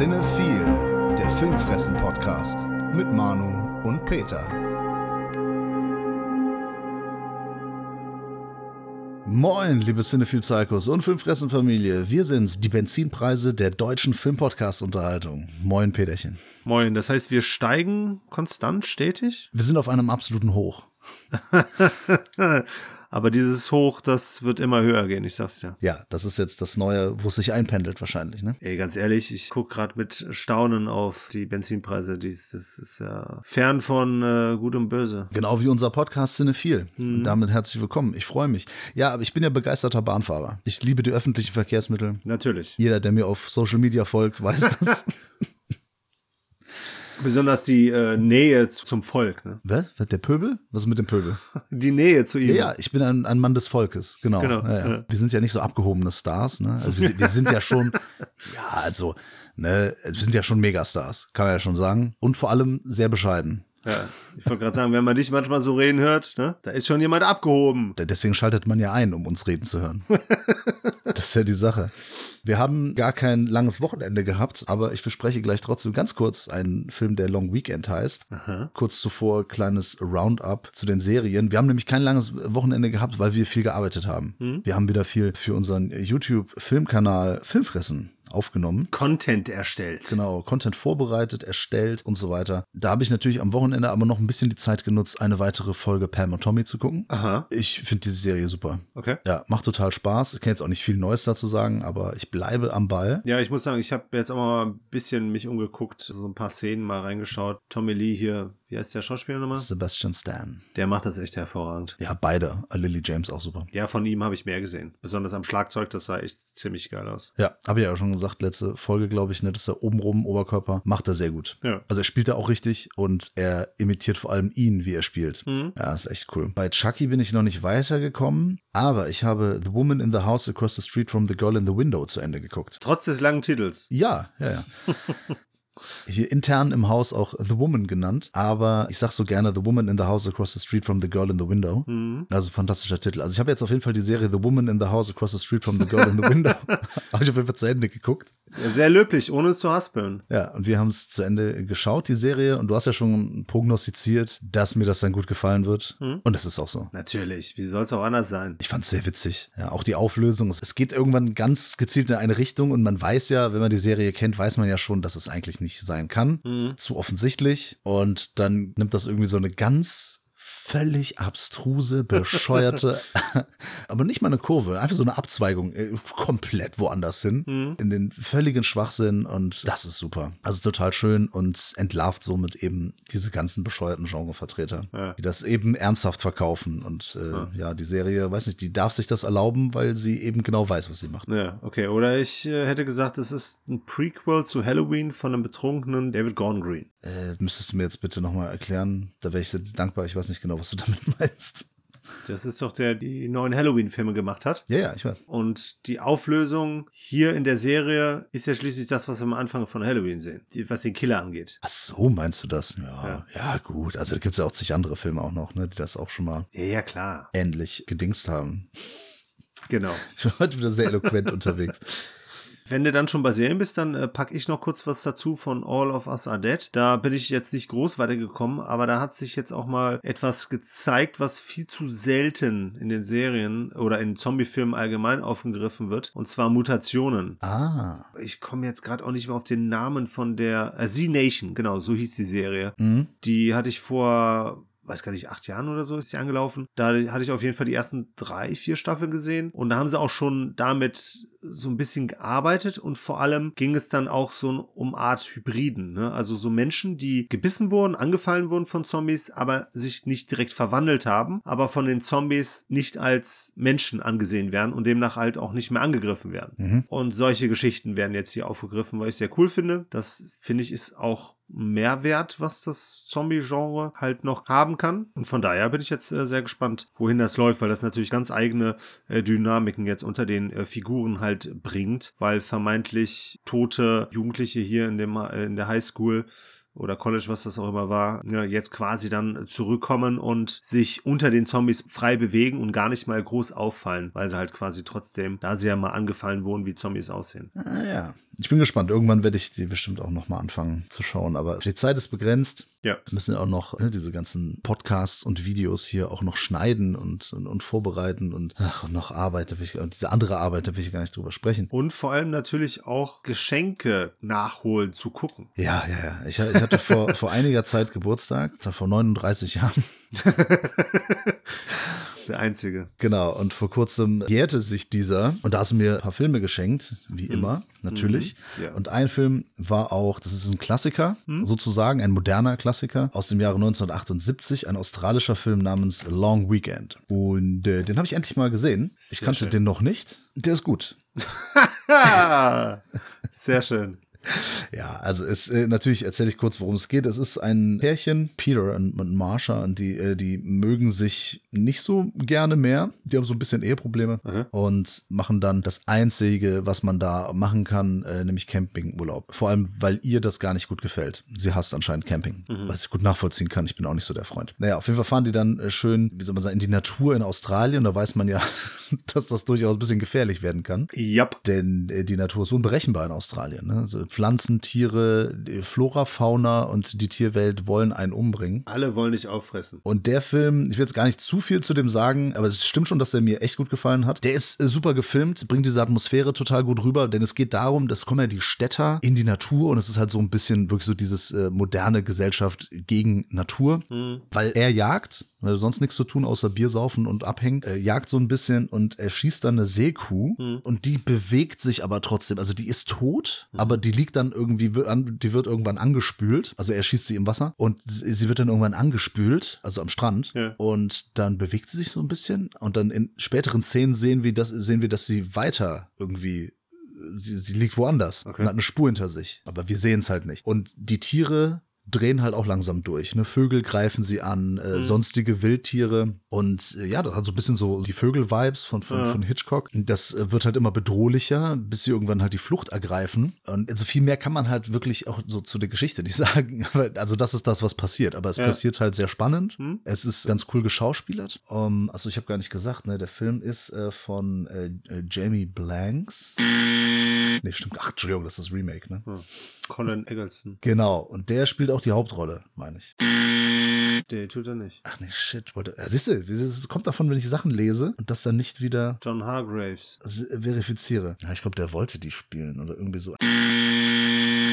Cinephile, der Filmfressen-Podcast mit Manu und Peter. Moin, liebe Cinephile Psychos und Filmfressen-Familie. Wir sind's, die Benzinpreise der deutschen Filmpodcast-Unterhaltung. Moin, Peterchen. Moin, das heißt, wir steigen konstant, stetig? Wir sind auf einem absoluten Hoch. Aber dieses Hoch, das wird immer höher gehen, ich sag's dir. Ja, das ist jetzt das Neue, wo es sich einpendelt wahrscheinlich, ne? Ey, ganz ehrlich, ich guck gerade mit Staunen auf die Benzinpreise. Dies, das ist ja fern von äh, Gut und Böse. Genau wie unser Podcast Cinephil. Mhm. Und damit herzlich willkommen. Ich freue mich. Ja, aber ich bin ja begeisterter Bahnfahrer. Ich liebe die öffentlichen Verkehrsmittel. Natürlich. Jeder, der mir auf Social Media folgt, weiß das. Besonders die äh, Nähe zum Volk, ne? Was? Der Pöbel? Was ist mit dem Pöbel? Die Nähe zu ihm. Ja, ja, ich bin ein, ein Mann des Volkes, genau. Genau, Ja, ja. Wir sind ja nicht so abgehobene Stars, ne? Also wir, sind- wir sind ja schon, ja, also, ne, wir sind ja schon Megastars, kann man ja schon sagen. Und vor allem sehr bescheiden. Ja, ich wollte gerade sagen, wenn man dich manchmal so reden hört, ne, da ist schon jemand abgehoben. Deswegen schaltet man ja ein, um uns reden zu hören. das ist ja die Sache. Wir haben gar kein langes Wochenende gehabt, aber ich bespreche gleich trotzdem ganz kurz einen Film, der Long Weekend heißt. Kurz zuvor kleines Roundup zu den Serien. Wir haben nämlich kein langes Wochenende gehabt, weil wir viel gearbeitet haben. Wir haben wieder viel für unseren YouTube-Filmkanal Filmfressen aufgenommen. Content erstellt. Genau, Content vorbereitet, erstellt und so weiter. Da habe ich natürlich am Wochenende aber noch ein bisschen die Zeit genutzt, eine weitere Folge Pam und Tommy zu gucken. Aha, Ich finde diese Serie super. okay. Ja, macht total Spaß. Ich kann jetzt auch nicht viel Neues dazu sagen, aber ich bleibe am Ball. Ja, ich muss sagen, ich habe jetzt auch mal ein bisschen mich umgeguckt, so ein paar Szenen mal reingeschaut. Tommy Lee hier, wie heißt der Schauspieler nochmal? Sebastian Stan. Der macht das echt hervorragend. Ja, beide. Äh, Lily James auch super. Ja, von ihm habe ich mehr gesehen. Besonders am Schlagzeug, das sah echt ziemlich geil aus. Ja, habe ich ja auch schon gesagt, letzte Folge, glaube ich, ne, dass er obenrum, Oberkörper, macht er sehr gut. Ja. Also er spielt da auch richtig und er imitiert vor allem ihn, wie er spielt. Mhm. Ja, ist echt cool. Bei Chucky bin ich noch nicht weitergekommen, aber ich habe The Woman in the House Across the Street from the Girl in the Window zu Ende geguckt. Trotz des langen Titels. Ja, ja, ja. Hier intern im Haus auch The Woman genannt, aber ich sag so gerne The Woman in the House Across the Street from the Girl in the Window. Mhm. Also fantastischer Titel. Also ich habe jetzt auf jeden Fall die Serie The Woman in the House Across the Street from the Girl in the Window. habe ich auf jeden Fall zu Ende geguckt. Ja, sehr löblich, ohne es zu haspeln. Ja, und wir haben es zu Ende geschaut, die Serie. Und du hast ja schon prognostiziert, dass mir das dann gut gefallen wird. Mhm. Und das ist auch so. Natürlich, wie soll es auch anders sein? Ich fand es sehr witzig. Ja, auch die Auflösung. Es, es geht irgendwann ganz gezielt in eine Richtung und man weiß ja, wenn man die Serie kennt, weiß man ja schon, dass es eigentlich nicht sein kann. Mhm. Zu offensichtlich. Und dann nimmt das irgendwie so eine ganz völlig abstruse, bescheuerte, aber nicht mal eine Kurve, einfach so eine Abzweigung, äh, komplett woanders hin, Mhm. in den völligen Schwachsinn und das ist super. Also total schön und entlarvt somit eben diese ganzen bescheuerten Genrevertreter, Ja. die das eben ernsthaft verkaufen und äh, Ja. ja, die Serie, weiß nicht, die darf sich das erlauben, weil sie eben genau weiß, was sie macht. Ja, okay. Oder ich äh, hätte gesagt, es ist ein Prequel zu Halloween von einem betrunkenen David Gordon Green. Äh, müsstest du mir jetzt bitte nochmal erklären, da wäre ich dankbar, ich weiß nicht genau, was du damit meinst. Das ist doch der, die neuen Halloween-Filme gemacht hat. Ja, ja, ich weiß. Und die Auflösung hier in der Serie ist ja schließlich das, was wir am Anfang von Halloween sehen, die, was den Killer angeht. Ach so, meinst du das? Ja, Ja. ja, gut. Also da gibt es ja auch zig andere Filme auch noch, ne, die das auch schon mal Ja, ja, klar. ähnlich gedingst haben. Genau. Ich bin heute wieder sehr eloquent unterwegs. Wenn du dann schon bei Serien bist, dann äh, packe ich noch kurz was dazu von All of Us Are Dead. Da bin ich jetzt nicht groß weitergekommen, aber da hat sich jetzt auch mal etwas gezeigt, was viel zu selten in den Serien oder in Zombie-Filmen allgemein aufgegriffen wird. Und zwar Mutationen. Ah. Ich komme jetzt gerade auch nicht mehr auf den Namen von der äh, Z-Nation, genau, so hieß die Serie. Mhm. Die hatte ich vor, weiß gar nicht, acht Jahren oder so ist die angelaufen. Da hatte ich auf jeden Fall die ersten drei, vier Staffeln gesehen. Und da haben sie auch schon damit so ein bisschen gearbeitet und vor allem ging es dann auch so um Art Hybriden, ne? Also so Menschen, die gebissen wurden, angefallen wurden von Zombies, aber sich nicht direkt verwandelt haben, aber von den Zombies nicht als Menschen angesehen werden und demnach halt auch nicht mehr angegriffen werden. Mhm. Und solche Geschichten werden jetzt hier aufgegriffen, weil ich sehr cool finde. Das finde ich ist auch Mehrwert, was das Zombie-Genre halt noch haben kann. Und von daher bin ich jetzt äh, sehr gespannt, wohin das läuft, weil das natürlich ganz eigene äh, Dynamiken jetzt unter den äh, Figuren halt bringt, weil vermeintlich tote Jugendliche hier in, dem, äh, in der Highschool oder College, was das auch immer war, ja, jetzt quasi dann zurückkommen und sich unter den Zombies frei bewegen und gar nicht mal groß auffallen, weil sie halt quasi trotzdem, da sie ja mal angefallen wurden, wie Zombies aussehen. Ah, ja. Ich bin gespannt. Irgendwann werde ich die bestimmt auch nochmal anfangen zu schauen. Aber die Zeit ist begrenzt. Ja. Wir müssen ja auch noch ne, diese ganzen Podcasts und Videos hier auch noch schneiden und, und, und vorbereiten und, ach, noch Arbeit. Da will ich, und diese andere Arbeit, da will ich gar nicht drüber sprechen. Und vor allem natürlich auch Geschenke nachholen zu gucken. Ja, ja, ja. Ich, ich hatte vor, vor einiger Zeit Geburtstag, vor 39 Jahren. Der einzige. Genau, und vor kurzem jährte sich dieser und da hast du mir ein paar Filme geschenkt, wie Mhm. immer, natürlich. Ja. Und ein Film war auch, das ist ein Klassiker, sozusagen ein moderner Klassiker aus dem Jahre 1978, ein australischer Film namens Long Weekend. Und äh, den habe ich endlich mal gesehen. Ich Sehr kannte schön. den noch nicht. Der ist gut. Sehr schön. Ja, also es äh, natürlich erzähle ich kurz, worum es geht. Es ist ein Pärchen, Peter und, und Marsha, und die, äh, die mögen sich nicht so gerne mehr. Die haben so ein bisschen Eheprobleme Mhm. und machen dann das Einzige, was man da machen kann, äh, nämlich Campingurlaub. Vor allem, weil ihr das gar nicht gut gefällt. Sie hasst anscheinend Camping, was ich gut nachvollziehen kann. Ich bin auch nicht so der Freund. Naja, auf jeden Fall fahren die dann äh, schön, wie soll man sagen, in die Natur in Australien. Da weiß man ja, dass das durchaus ein bisschen gefährlich werden kann. Jap. Denn äh, die Natur ist unberechenbar in Australien. Ne? Also Pflanzen, Tiere, Flora, Fauna und die Tierwelt wollen einen umbringen. Alle wollen dich auffressen. Und der Film, ich will jetzt gar nicht zu viel zu dem sagen, aber es stimmt schon, dass er mir echt gut gefallen hat. Der ist äh, super gefilmt, bringt diese Atmosphäre total gut rüber, denn es geht darum, dass kommen ja die Städter in die Natur und es ist halt so ein bisschen wirklich so dieses äh, moderne Gesellschaft gegen Natur, Hm. weil er jagt, weil er sonst nichts zu tun außer Bier saufen und abhängen, äh, jagt so ein bisschen und er schießt dann eine Seekuh und die bewegt sich aber trotzdem, also die ist tot, aber die liegt dann irgendwie, die wird irgendwann angespült, also er schießt sie im Wasser und sie wird dann irgendwann angespült, also am Strand Ja. und dann bewegt sie sich so ein bisschen und dann in späteren Szenen sehen wir, das, sehen wir, dass sie weiter irgendwie Sie, sie liegt woanders Okay. und hat eine Spur hinter sich. Aber wir sehen es halt nicht. Und die Tiere drehen halt auch langsam durch. Ne? Vögel greifen sie an, äh, Mhm. sonstige Wildtiere. Und äh, ja, das hat so ein bisschen so die Vögel-Vibes von, von, Ja. von Hitchcock. Das äh, wird halt immer bedrohlicher, bis sie irgendwann halt die Flucht ergreifen. Und also viel mehr kann man halt wirklich auch so zu der Geschichte nicht sagen. Also das ist das, was passiert. Aber es Ja. passiert halt sehr spannend. Hm? Es ist ganz cool geschauspielert. Um, also ich habe gar nicht gesagt, ne, der Film ist äh, von äh, äh, Jamie Blanks. Nee, stimmt. Ach, Entschuldigung, das ist das Remake, ne? Hm. Colin Eggleston. Genau. Und der spielt auch die Hauptrolle, meine ich. Der tut er nicht. Ach nee, shit. Wollte, ja, siehst du, es kommt davon, wenn ich Sachen lese und das dann nicht wieder John Hargraves. s- verifiziere. Ja, ich glaube, der wollte die spielen oder irgendwie so.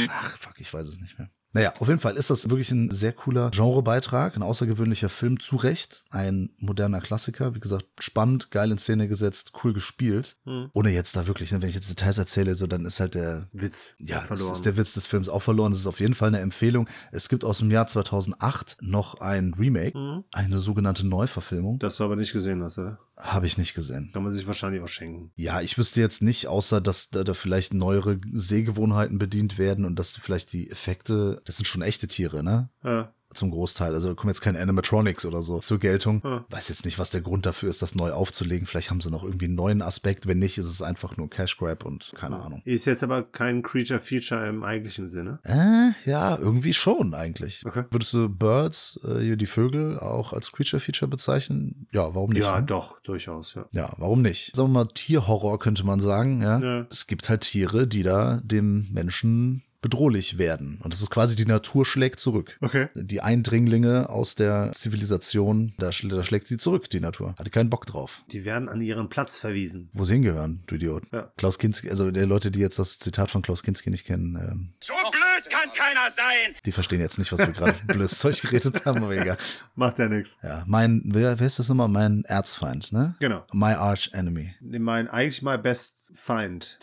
Ach, fuck, ich weiß es nicht mehr. Naja, auf jeden Fall ist das wirklich ein sehr cooler Genrebeitrag, ein außergewöhnlicher Film, zu Recht. Ein moderner Klassiker, wie gesagt, spannend, geil in Szene gesetzt, cool gespielt. Hm. Ohne jetzt da wirklich, ne, wenn ich jetzt Details erzähle, so dann ist halt der, Witz. ja, verloren. ist der Witz des Films auch verloren. Das ist auf jeden Fall eine Empfehlung. Es gibt aus dem Jahr 2008 noch ein Remake, Hm. eine sogenannte Neuverfilmung. Das du aber nicht gesehen hast, oder? Habe ich nicht gesehen. Kann man sich wahrscheinlich auch schenken. Ja, ich wüsste jetzt nicht, außer dass da, da vielleicht neuere Sehgewohnheiten bedient werden und dass vielleicht die Effekte, das sind schon echte Tiere, ne? Ja. Zum Großteil. Also da kommen jetzt keine Animatronics oder so zur Geltung. Hm. Weiß jetzt nicht, was der Grund dafür ist, das neu aufzulegen. Vielleicht haben sie noch irgendwie einen neuen Aspekt. Wenn nicht, ist es einfach nur Cash Grab und keine Ahnung. Ist jetzt aber kein Creature-Feature im eigentlichen Sinne. Äh, ja, irgendwie schon eigentlich. Okay. Würdest du Birds, äh, hier die Vögel, auch als Creature-Feature bezeichnen? Ja, warum nicht? ja, ne? doch, durchaus, ja. Ja, warum nicht? Sagen wir mal, Tierhorror könnte man sagen, ja. Ja. Es gibt halt Tiere, die da dem Menschen bedrohlich werden. Und das ist quasi die Natur schlägt zurück. Okay. Die Eindringlinge aus der Zivilisation, da, schl da schlägt sie zurück, die Natur. Hatte keinen Bock drauf. Die werden an ihren Platz verwiesen. Wo sie hingehören, du Idiot. Ja. Klaus Kinski, also die Leute, die jetzt das Zitat von Klaus Kinski nicht kennen, ähm, So blöd kann keiner sein! die verstehen jetzt nicht, was wir gerade blödes Zeug geredet haben, aber egal. Macht ja nichts. Ja, mein, wer, wer ist das nochmal? Mein Erzfeind, ne? Genau. My Arch Enemy. Mein, eigentlich mein Best Feind.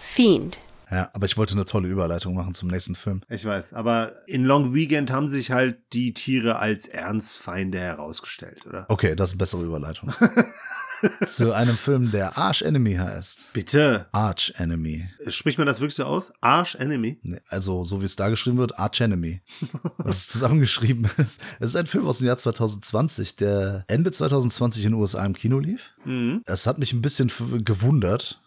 Fiend. Ja, aber ich wollte eine tolle Überleitung machen zum nächsten Film. Ich weiß, aber in Long Weekend haben sich halt die Tiere als Ernstfeinde herausgestellt, oder? Okay, das ist eine bessere Überleitung. Zu einem Film, der Arch Enemy heißt. Bitte. Arch Enemy. Spricht man das wirklich so aus? Arch Enemy? Nee, Also, so wie es da geschrieben wird, Arch Enemy. Was es zusammengeschrieben ist. Es ist ein Film aus dem Jahr 2020, der Ende 2020 in den USA im Kino lief. Mhm. Es hat mich ein bisschen gewundert.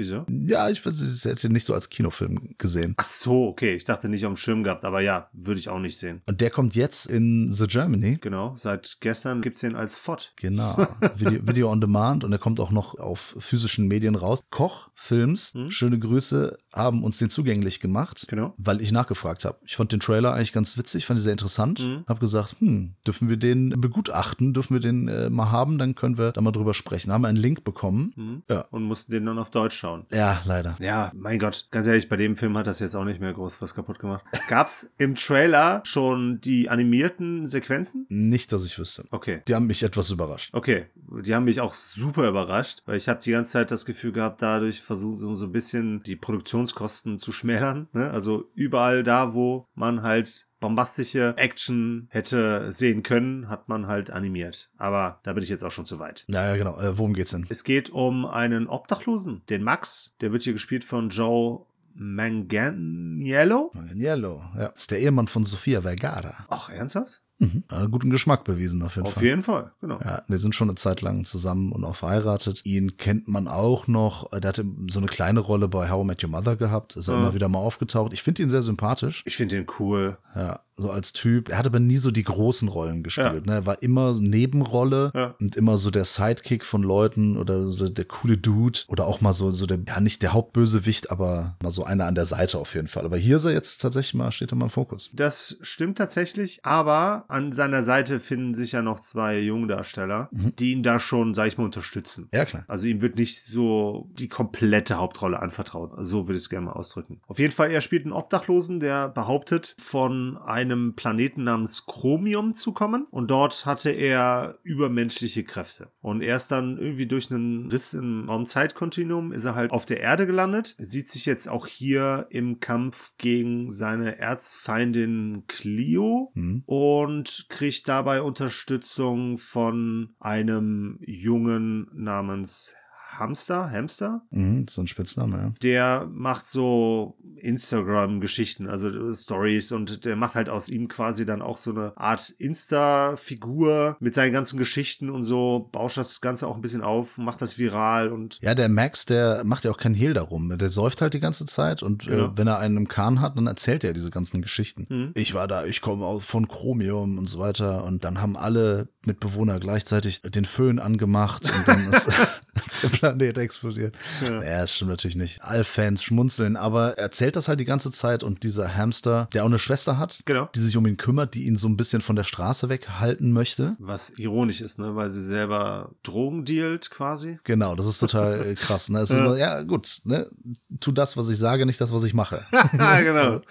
Wieso? Ja, ich, ich hätte ihn nicht so als Kinofilm gesehen. Ach so, okay. Ich dachte nicht auf dem Schirm gehabt, aber ja, würde ich auch nicht sehen. Und der kommt jetzt in The Germany. Genau, seit gestern gibt's den als FOD. Genau. Video, Video on Demand und er kommt auch noch auf physischen Medien raus. Koch Films, Hm? schöne Grüße, haben uns den zugänglich gemacht. Genau. Weil ich nachgefragt habe. Ich fand den Trailer eigentlich ganz witzig, fand ihn sehr interessant. Mhm. Hab gesagt, hm, dürfen wir den begutachten, dürfen wir den äh, mal haben, dann können wir da mal drüber sprechen. Haben einen Link bekommen. Mhm. Ja. Und mussten den dann auf Deutsch schauen. Ja, leider. Ja, mein Gott, ganz ehrlich, bei dem Film hat das jetzt auch nicht mehr groß was kaputt gemacht. Gab's im Trailer schon die animierten Sequenzen? Nicht, dass ich wüsste. Okay. Die haben mich etwas überrascht. Okay, die haben mich auch super überrascht, weil ich habe die ganze Zeit das Gefühl gehabt, dadurch versuchen sie so ein bisschen die Produktionskosten zu schmälern. Ne? Also überall da, wo man halt bombastische Action hätte sehen können, hat man halt animiert. Aber da bin ich jetzt auch schon zu weit. Ja, ja, genau. Äh, worum geht's denn? Es geht um einen Obdachlosen, den Max. Der wird hier gespielt von Joe Manganiello. Yellow, ja. Ist der Ehemann von Sofia Vergara. Ach, ernsthaft? Mhm. Guten Geschmack bewiesen, auf jeden Auf Fall. jeden Fall, genau. Ja, wir sind schon eine Zeit lang zusammen und auch verheiratet. Ihn kennt man auch noch. Der hatte so eine kleine Rolle bei How I Met Your Mother gehabt. Ist er Ja. immer wieder mal aufgetaucht. Ich finde ihn sehr sympathisch. Ich finde den cool. Ja, so als Typ. Er hat aber nie so die großen Rollen gespielt. Ne? Er war immer Nebenrolle Ja. und immer so der Sidekick von Leuten oder so der coole Dude oder auch mal so, so der, ja, nicht der Hauptbösewicht, aber mal so einer an der Seite auf jeden Fall. Aber hier ist er jetzt tatsächlich mal, steht er mal im Fokus. Das stimmt tatsächlich, aber an seiner Seite finden sich ja noch zwei Jungdarsteller, Mhm. die ihn da schon, sag ich mal, unterstützen. Ja, klar. Also ihm wird nicht so die komplette Hauptrolle anvertraut. So würde ich es gerne mal ausdrücken. Auf jeden Fall, er spielt einen Obdachlosen, der behauptet, von einem Planeten namens Chromium zu kommen. Und dort hatte er übermenschliche Kräfte. Und erst dann irgendwie durch einen Riss im Raumzeitkontinuum ist er halt auf der Erde gelandet. Er sieht sich jetzt auch hier im Kampf gegen seine Erzfeindin Clio Mhm. und kriegt dabei Unterstützung von einem Jungen namens Hamster, Hamster. Mhm, so ein Spitzname, ja. Der macht so Instagram-Geschichten, also Stories und der macht halt aus ihm quasi dann auch so eine Art Insta-Figur mit seinen ganzen Geschichten und so, bauscht das Ganze auch ein bisschen auf, macht das viral und Ja, der Max, der macht ja auch keinen Hehl darum. Der säuft halt die ganze Zeit und Genau. äh, wenn er einen im Kahn hat, dann erzählt er diese ganzen Geschichten. Mhm. Ich war da, ich komme von Chromium und so weiter. Und dann haben alle Mitbewohner gleichzeitig den Föhn angemacht und dann ist der Planet explodiert. Ja. Ja, das stimmt natürlich nicht. Alle Fans schmunzeln, aber er erzählt das halt die ganze Zeit und dieser Hamster, der auch eine Schwester hat, Genau. die sich um ihn kümmert, die ihn so ein bisschen von der Straße weghalten möchte. Was ironisch ist, ne, weil sie selber Drogen dealt quasi. Genau, das ist total äh, krass. Ne? Ja. immer, ja, gut, ne? tu das, was ich sage, nicht das, was ich mache. Genau.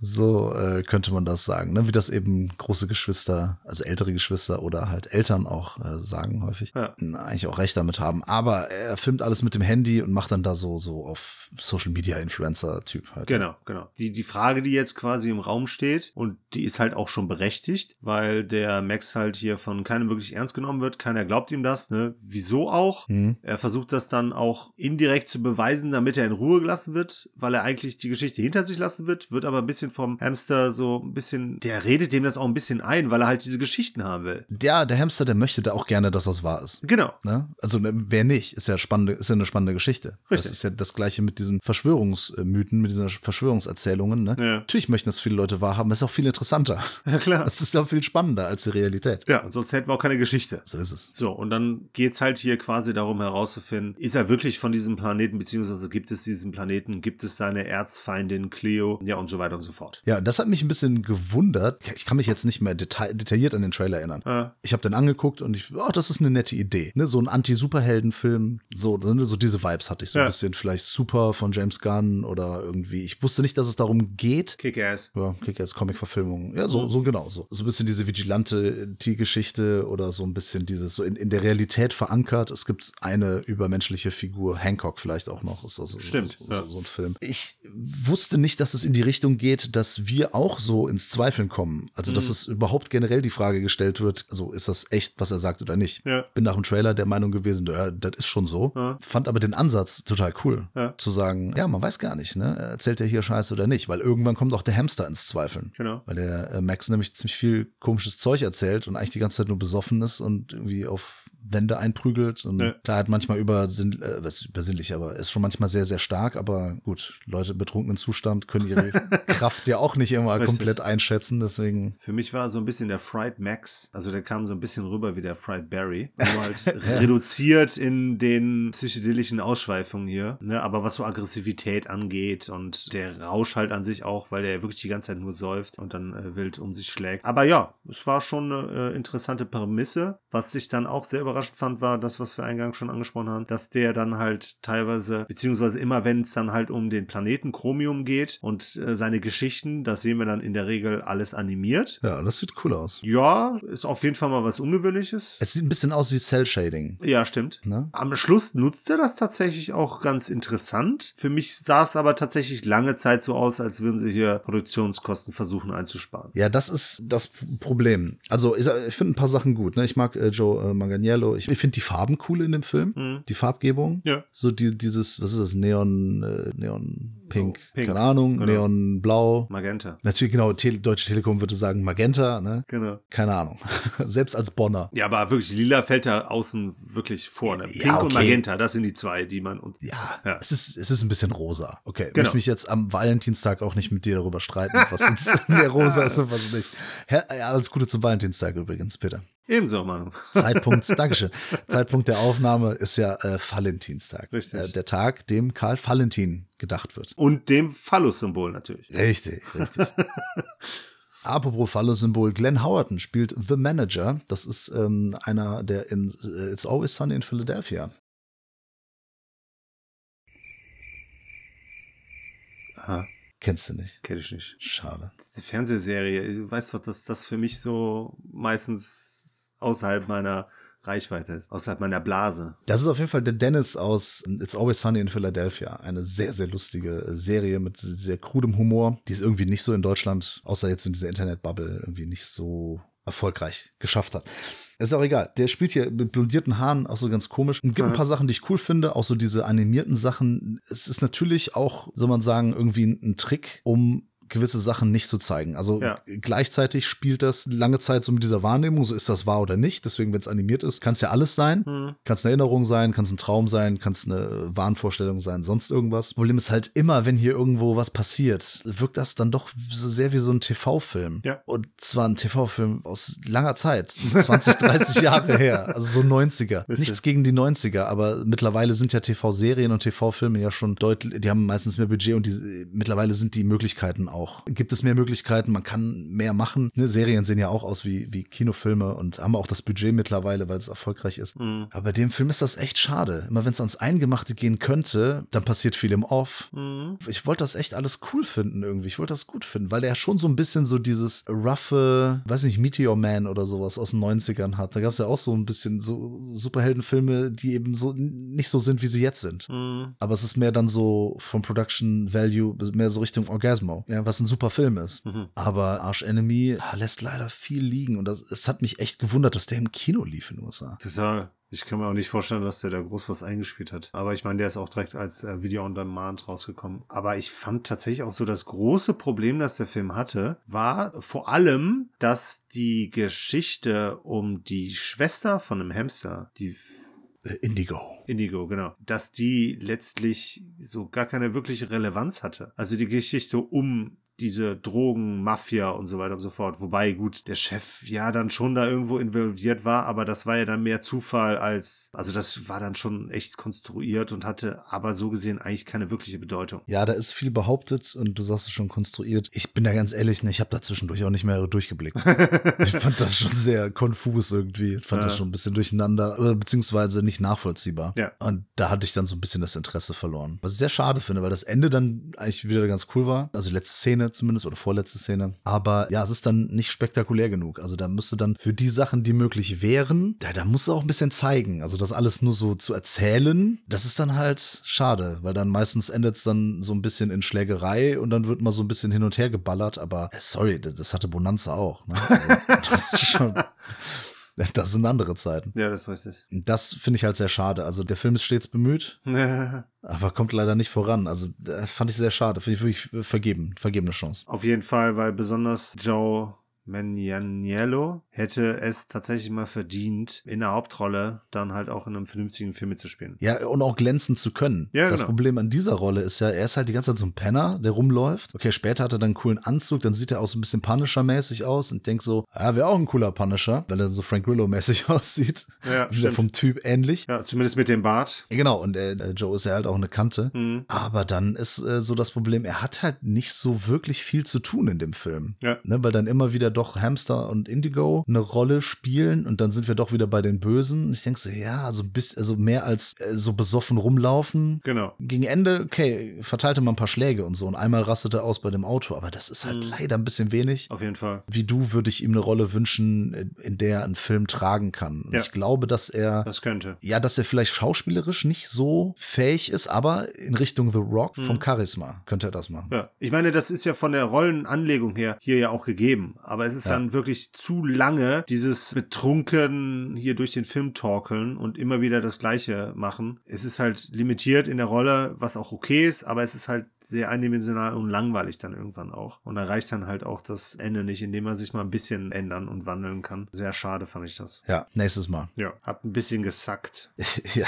So äh, könnte man das sagen, ne? wie das eben große Geschwister, also ältere Geschwister oder halt Eltern auch äh, sagen häufig, Ja. Na, eigentlich auch recht damit haben. Aber er filmt alles mit dem Handy und macht dann da so, so auf Social Media Influencer-Typ halt. Genau, genau. Die, die Frage, die jetzt quasi im Raum steht, und die ist halt auch schon berechtigt, weil der Max halt hier von keinem wirklich ernst genommen wird. Keiner glaubt ihm das, ne? Wieso auch? Hm. Er versucht das dann auch indirekt zu beweisen, damit er in Ruhe gelassen wird, weil er eigentlich die Geschichte hinter sich lassen wird, wird aber ein bisschen vom Hamster so ein bisschen, der redet dem das auch ein bisschen ein, weil er halt diese Geschichten haben will. Ja, der Hamster, der möchte da auch gerne, dass das wahr ist. Genau. Ne? Also ne, wer nicht, ist ja spannende, ist ja eine spannende Geschichte. Das Richtig. ist ja das gleiche mit diesen Verschwörungsmythen, mit diesen Verschwörungserzählungen. Ne? Ja. Natürlich möchten das viele Leute wahrhaben, das ist auch viel interessanter. Ja, klar. Das ist ja viel spannender als die Realität. Ja, und sonst hätten wir auch keine Geschichte. So ist es. So, und dann geht's halt hier quasi darum herauszufinden, ist er wirklich von diesem Planeten, beziehungsweise gibt es diesen Planeten, gibt es seine Erzfeindin Cleo, ja und so weiter und so fort. Ja, das hat mich ein bisschen gewundert. Ich kann mich jetzt nicht mehr deta detailliert an den Trailer erinnern. Ja, Ich habe den angeguckt und ich, oh, das ist eine nette Idee. Ne, so ein Anti-Superhelden-Film, so, ne, so diese Vibes hatte ich so Ja. ein bisschen. Vielleicht Super von James Gunn oder irgendwie. Ich wusste nicht, dass es darum geht. Kick-Ass. Ja, Kick-Ass Comic-Verfilmung. Ja, so, Mhm. so genau so. So ein bisschen diese Vigilante-Geschichte oder so ein bisschen dieses, so in, in der Realität verankert. Es gibt eine übermenschliche Figur, Hancock vielleicht auch noch. Ist so, so, Stimmt, So, ja. so ein Film. Ich wusste nicht, dass es in die Richtung geht, dass wir auch so ins Zweifeln kommen. Also, dass Mhm. es überhaupt generell die Frage gestellt wird, also ist das echt, was er sagt oder nicht. Ja. Bin nach dem Trailer der Meinung gewesen, das ist schon so. Ja. Fand aber den Ansatz total cool. Ja. Zu sagen, ja, man weiß gar nicht, ne? Erzählt er hier Scheiße oder nicht? Weil irgendwann kommt auch der Hamster ins Zweifeln. Genau. Weil der äh, Max nämlich ziemlich viel komisches Zeug erzählt und eigentlich die ganze Zeit nur besoffen ist und irgendwie auf Wände einprügelt. Und Ja. klar, hat manchmal übersinn, äh, was übersinnlich, aber ist schon manchmal sehr, sehr stark. Aber gut, Leute im betrunkenen Zustand können ihre Kraft ja auch nicht immer Richtig. komplett einschätzen. Deswegen, Für mich war so ein bisschen der Fried Max. Also der kam so ein bisschen rüber wie der Fried Barry. Nur halt reduziert in den psychedelischen Ausschweifungen hier. Ne? Aber was so Aggressivität angeht und der Rausch halt an sich auch, weil der wirklich die ganze Zeit nur säuft und dann äh, wild um sich schlägt. Aber ja, es war schon eine äh, interessante Prämisse. Was ich dann auch sehr überraschend fand, war das, was wir eingangs schon angesprochen haben, dass der dann halt teilweise, beziehungsweise immer wenn es dann halt um den Planeten Chromium geht und äh, seine Geschichten, das sehen wir dann in der Regel alles animiert. ja, das sieht cool aus. Ja, ist auf jeden Fall mal was Ungewöhnliches. Es sieht ein bisschen aus wie Cell-Shading. Ja, stimmt. Ne? Am Schluss nutzt er das tatsächlich auch ganz interessant. Für mich sah es aber tatsächlich lange Zeit so aus, als würden sie hier Produktionskosten versuchen einzusparen. Ja, das ist das Problem. Also ich, ich finde ein paar Sachen gut. Ne? Ich mag äh, Joe äh, Manganiello. Ich, ich finde die Farben cool in dem Film. Mhm. Die Farbgebung. Ja. So die, dieses, was ist das? Neon, äh, Neon Pink. Oh, Pink. Keine Ahnung. Genau. Neon Blau. Magenta. Natürlich, genau, Tele Deutsche Telekom würde sagen Magenta, ne? Genau. Keine Ahnung. Selbst als Bonner. Ja, aber wirklich, lila fällt da außen wirklich vorne. Ja, Pink und okay. Magenta, das sind die zwei, die man. Und Ja, Ja. Es, ist, es ist ein bisschen rosa. Okay, ich Genau. möchte mich jetzt am Valentinstag auch nicht mit dir darüber streiten, was jetzt mehr rosa ist und was nicht. Ja, alles Gute zum Valentinstag übrigens, bitte. ebenso, Manu. Zeitpunkt, Dankeschön. Zeitpunkt der Aufnahme ist ja äh, Valentinstag. Richtig. Äh, der Tag, dem Karl Valentin gedacht wird. Und dem Phallus-Symbol natürlich. Richtig, richtig. Apropos Phallus-Symbol, Glenn Howerton spielt The Manager. Das ist ähm, einer, der in äh, It's Always Sunny in Philadelphia. Aha, Kennst du nicht? kenn ich nicht. Schade. Die Fernsehserie. Du weißt doch, dass das für mich so meistens außerhalb meiner Reichweite ist. Außerhalb meiner Blase. Das ist auf jeden Fall der Dennis aus It's Always Sunny in Philadelphia. Eine sehr, sehr lustige Serie mit sehr krudem Humor, die es irgendwie nicht so in Deutschland, außer jetzt in dieser Internetbubble, irgendwie nicht so erfolgreich geschafft hat. Ist auch egal. Der spielt hier mit blondierten Haaren auch so ganz komisch. Und gibt ein paar Sachen, die ich cool finde, auch so diese animierten Sachen. Es ist natürlich auch, soll man sagen, irgendwie ein Trick, um gewisse Sachen nicht zu zeigen. Also Ja. gleichzeitig spielt das lange Zeit so mit dieser Wahrnehmung, so ist das wahr oder nicht. Deswegen, wenn es animiert ist, kann es ja alles sein. Hm. Kann es eine Erinnerung sein, kann es ein Traum sein, kann es eine Wahnvorstellung sein, sonst irgendwas. Problem ist halt immer, wenn hier irgendwo was passiert, wirkt das dann doch so sehr wie so ein TV-Film. Ja. Und zwar ein TV-Film aus langer Zeit, 20, 30 Jahre her, also so 90er. Wisst ihr. Nichts gegen die 90er, aber mittlerweile sind ja TV-Serien und TV-Filme ja schon deutlich, die haben meistens mehr Budget und die, mittlerweile sind die Möglichkeiten auch. Gibt es mehr Möglichkeiten, man kann mehr machen. Ne, Serien sehen ja auch aus wie, wie Kinofilme und haben auch das Budget mittlerweile, weil es erfolgreich ist. Hm. Aber bei dem Film ist das echt schade. Immer wenn es ans Eingemachte gehen könnte, dann passiert viel im Off. Hm. Ich wollte das echt alles cool finden irgendwie. Ich wollte das gut finden, weil der schon so ein bisschen so dieses roughe, weiß nicht, Meteor Man oder sowas aus den 90ern hat. Da gab es ja auch so ein bisschen so Superheldenfilme, die eben so nicht so sind, wie sie jetzt sind. Hm. Aber es ist mehr dann so vom Production Value, mehr so Richtung Orgasmo, ja, was ein super Film ist. Mhm. Aber Arch Enemy ah, lässt leider viel liegen und das, es hat mich echt gewundert, dass der im Kino lief in den USA. Total. Ich kann mir auch nicht vorstellen, dass der da groß was eingespielt hat. Aber ich meine, der ist auch direkt als äh, Video on Demand rausgekommen. Aber ich fand tatsächlich auch so das große Problem, das der Film hatte, war vor allem, dass die Geschichte um die Schwester von einem Hamster, die Indigo. Indigo, genau, dass die letztlich so gar keine wirkliche Relevanz hatte. Also die Geschichte um diese Drogen, Mafia und so weiter und so fort. Wobei, gut, der Chef ja dann schon da irgendwo involviert war, aber das war ja dann mehr Zufall als, also das war dann schon echt konstruiert und hatte aber so gesehen eigentlich keine wirkliche Bedeutung. Ja, da ist viel behauptet und du sagst es schon konstruiert. Ich bin da ganz ehrlich, ne, ich habe da zwischendurch auch nicht mehr durchgeblickt. ich fand das schon sehr konfus irgendwie. Ich fand Ja. das schon ein bisschen durcheinander, äh, beziehungsweise nicht nachvollziehbar. Ja. Und da hatte ich dann so ein bisschen das Interesse verloren. Was ich sehr schade finde, weil das Ende dann eigentlich wieder ganz cool war. Also die letzte Szene zumindest oder vorletzte Szene. Aber ja, es ist dann nicht spektakulär genug. Also da müsste dann für die Sachen, die möglich wären, da, da musst du auch ein bisschen zeigen. Also das alles nur so zu erzählen, das ist dann halt schade, weil dann meistens endet es dann so ein bisschen in Schlägerei und dann wird mal so ein bisschen hin und her geballert. Aber äh, sorry, das, das hatte Bonanza auch. Ne? Also, das ist schon. Das sind andere Zeiten. Ja, das ist richtig. Das finde ich halt sehr schade. Also der Film ist stets bemüht, aber kommt leider nicht voran. Also fand ich sehr schade. Finde ich wirklich vergeben, vergebene Chance. Auf jeden Fall, weil besonders Joe Manganiello, hätte es tatsächlich mal verdient, in der Hauptrolle dann halt auch in einem vernünftigen Film mitzuspielen. Ja, und auch glänzen zu können. Ja, das genau. Problem an dieser Rolle ist ja, er ist halt die ganze Zeit so ein Penner, der rumläuft. Okay, später hat er dann einen coolen Anzug, dann sieht er auch so ein bisschen Punisher-mäßig aus und denkt so, ja, wäre auch ein cooler Punisher, weil er so Frank Grillo-mäßig aussieht. Ja, Sieht er vom Typ ähnlich. Ja, zumindest mit dem Bart. Ja, Genau, und äh, Joe ist ja halt auch eine Kante. Mhm. Aber dann ist äh, so das Problem, er hat halt nicht so wirklich viel zu tun in dem Film. Ja. Ne, weil dann immer wieder doch Hamster und Indigo eine Rolle spielen und dann sind wir doch wieder bei den Bösen. Und ich denke so, ja, also, bis, also mehr als äh, so besoffen rumlaufen. Genau. Gegen Ende, okay, verteilte man ein paar Schläge und so und einmal rastete er aus bei dem Auto, aber das ist halt Mhm. leider ein bisschen wenig. Auf jeden Fall. Wie du würde ich ihm eine Rolle wünschen, äh, in der er einen Film tragen kann. Und Ja. Ich glaube, dass er Das könnte. ja, dass er vielleicht schauspielerisch nicht so fähig ist, aber in Richtung The Rock vom Mhm. Charisma könnte er das machen. Ja, ich meine, das ist ja von der Rollenanlegung her hier ja auch gegeben. Aber es ist Ja. dann wirklich zu lange dieses betrunken hier durch den Film torkeln und immer wieder das Gleiche machen. Es ist halt limitiert in der Rolle, was auch okay ist, aber es ist halt sehr eindimensional und langweilig dann irgendwann auch. Und da reicht dann halt auch das Ende nicht, indem man sich mal ein bisschen ändern und wandeln kann. Sehr schade fand ich das. Ja, nächstes Mal. Ja, hat ein bisschen gesackt. ja.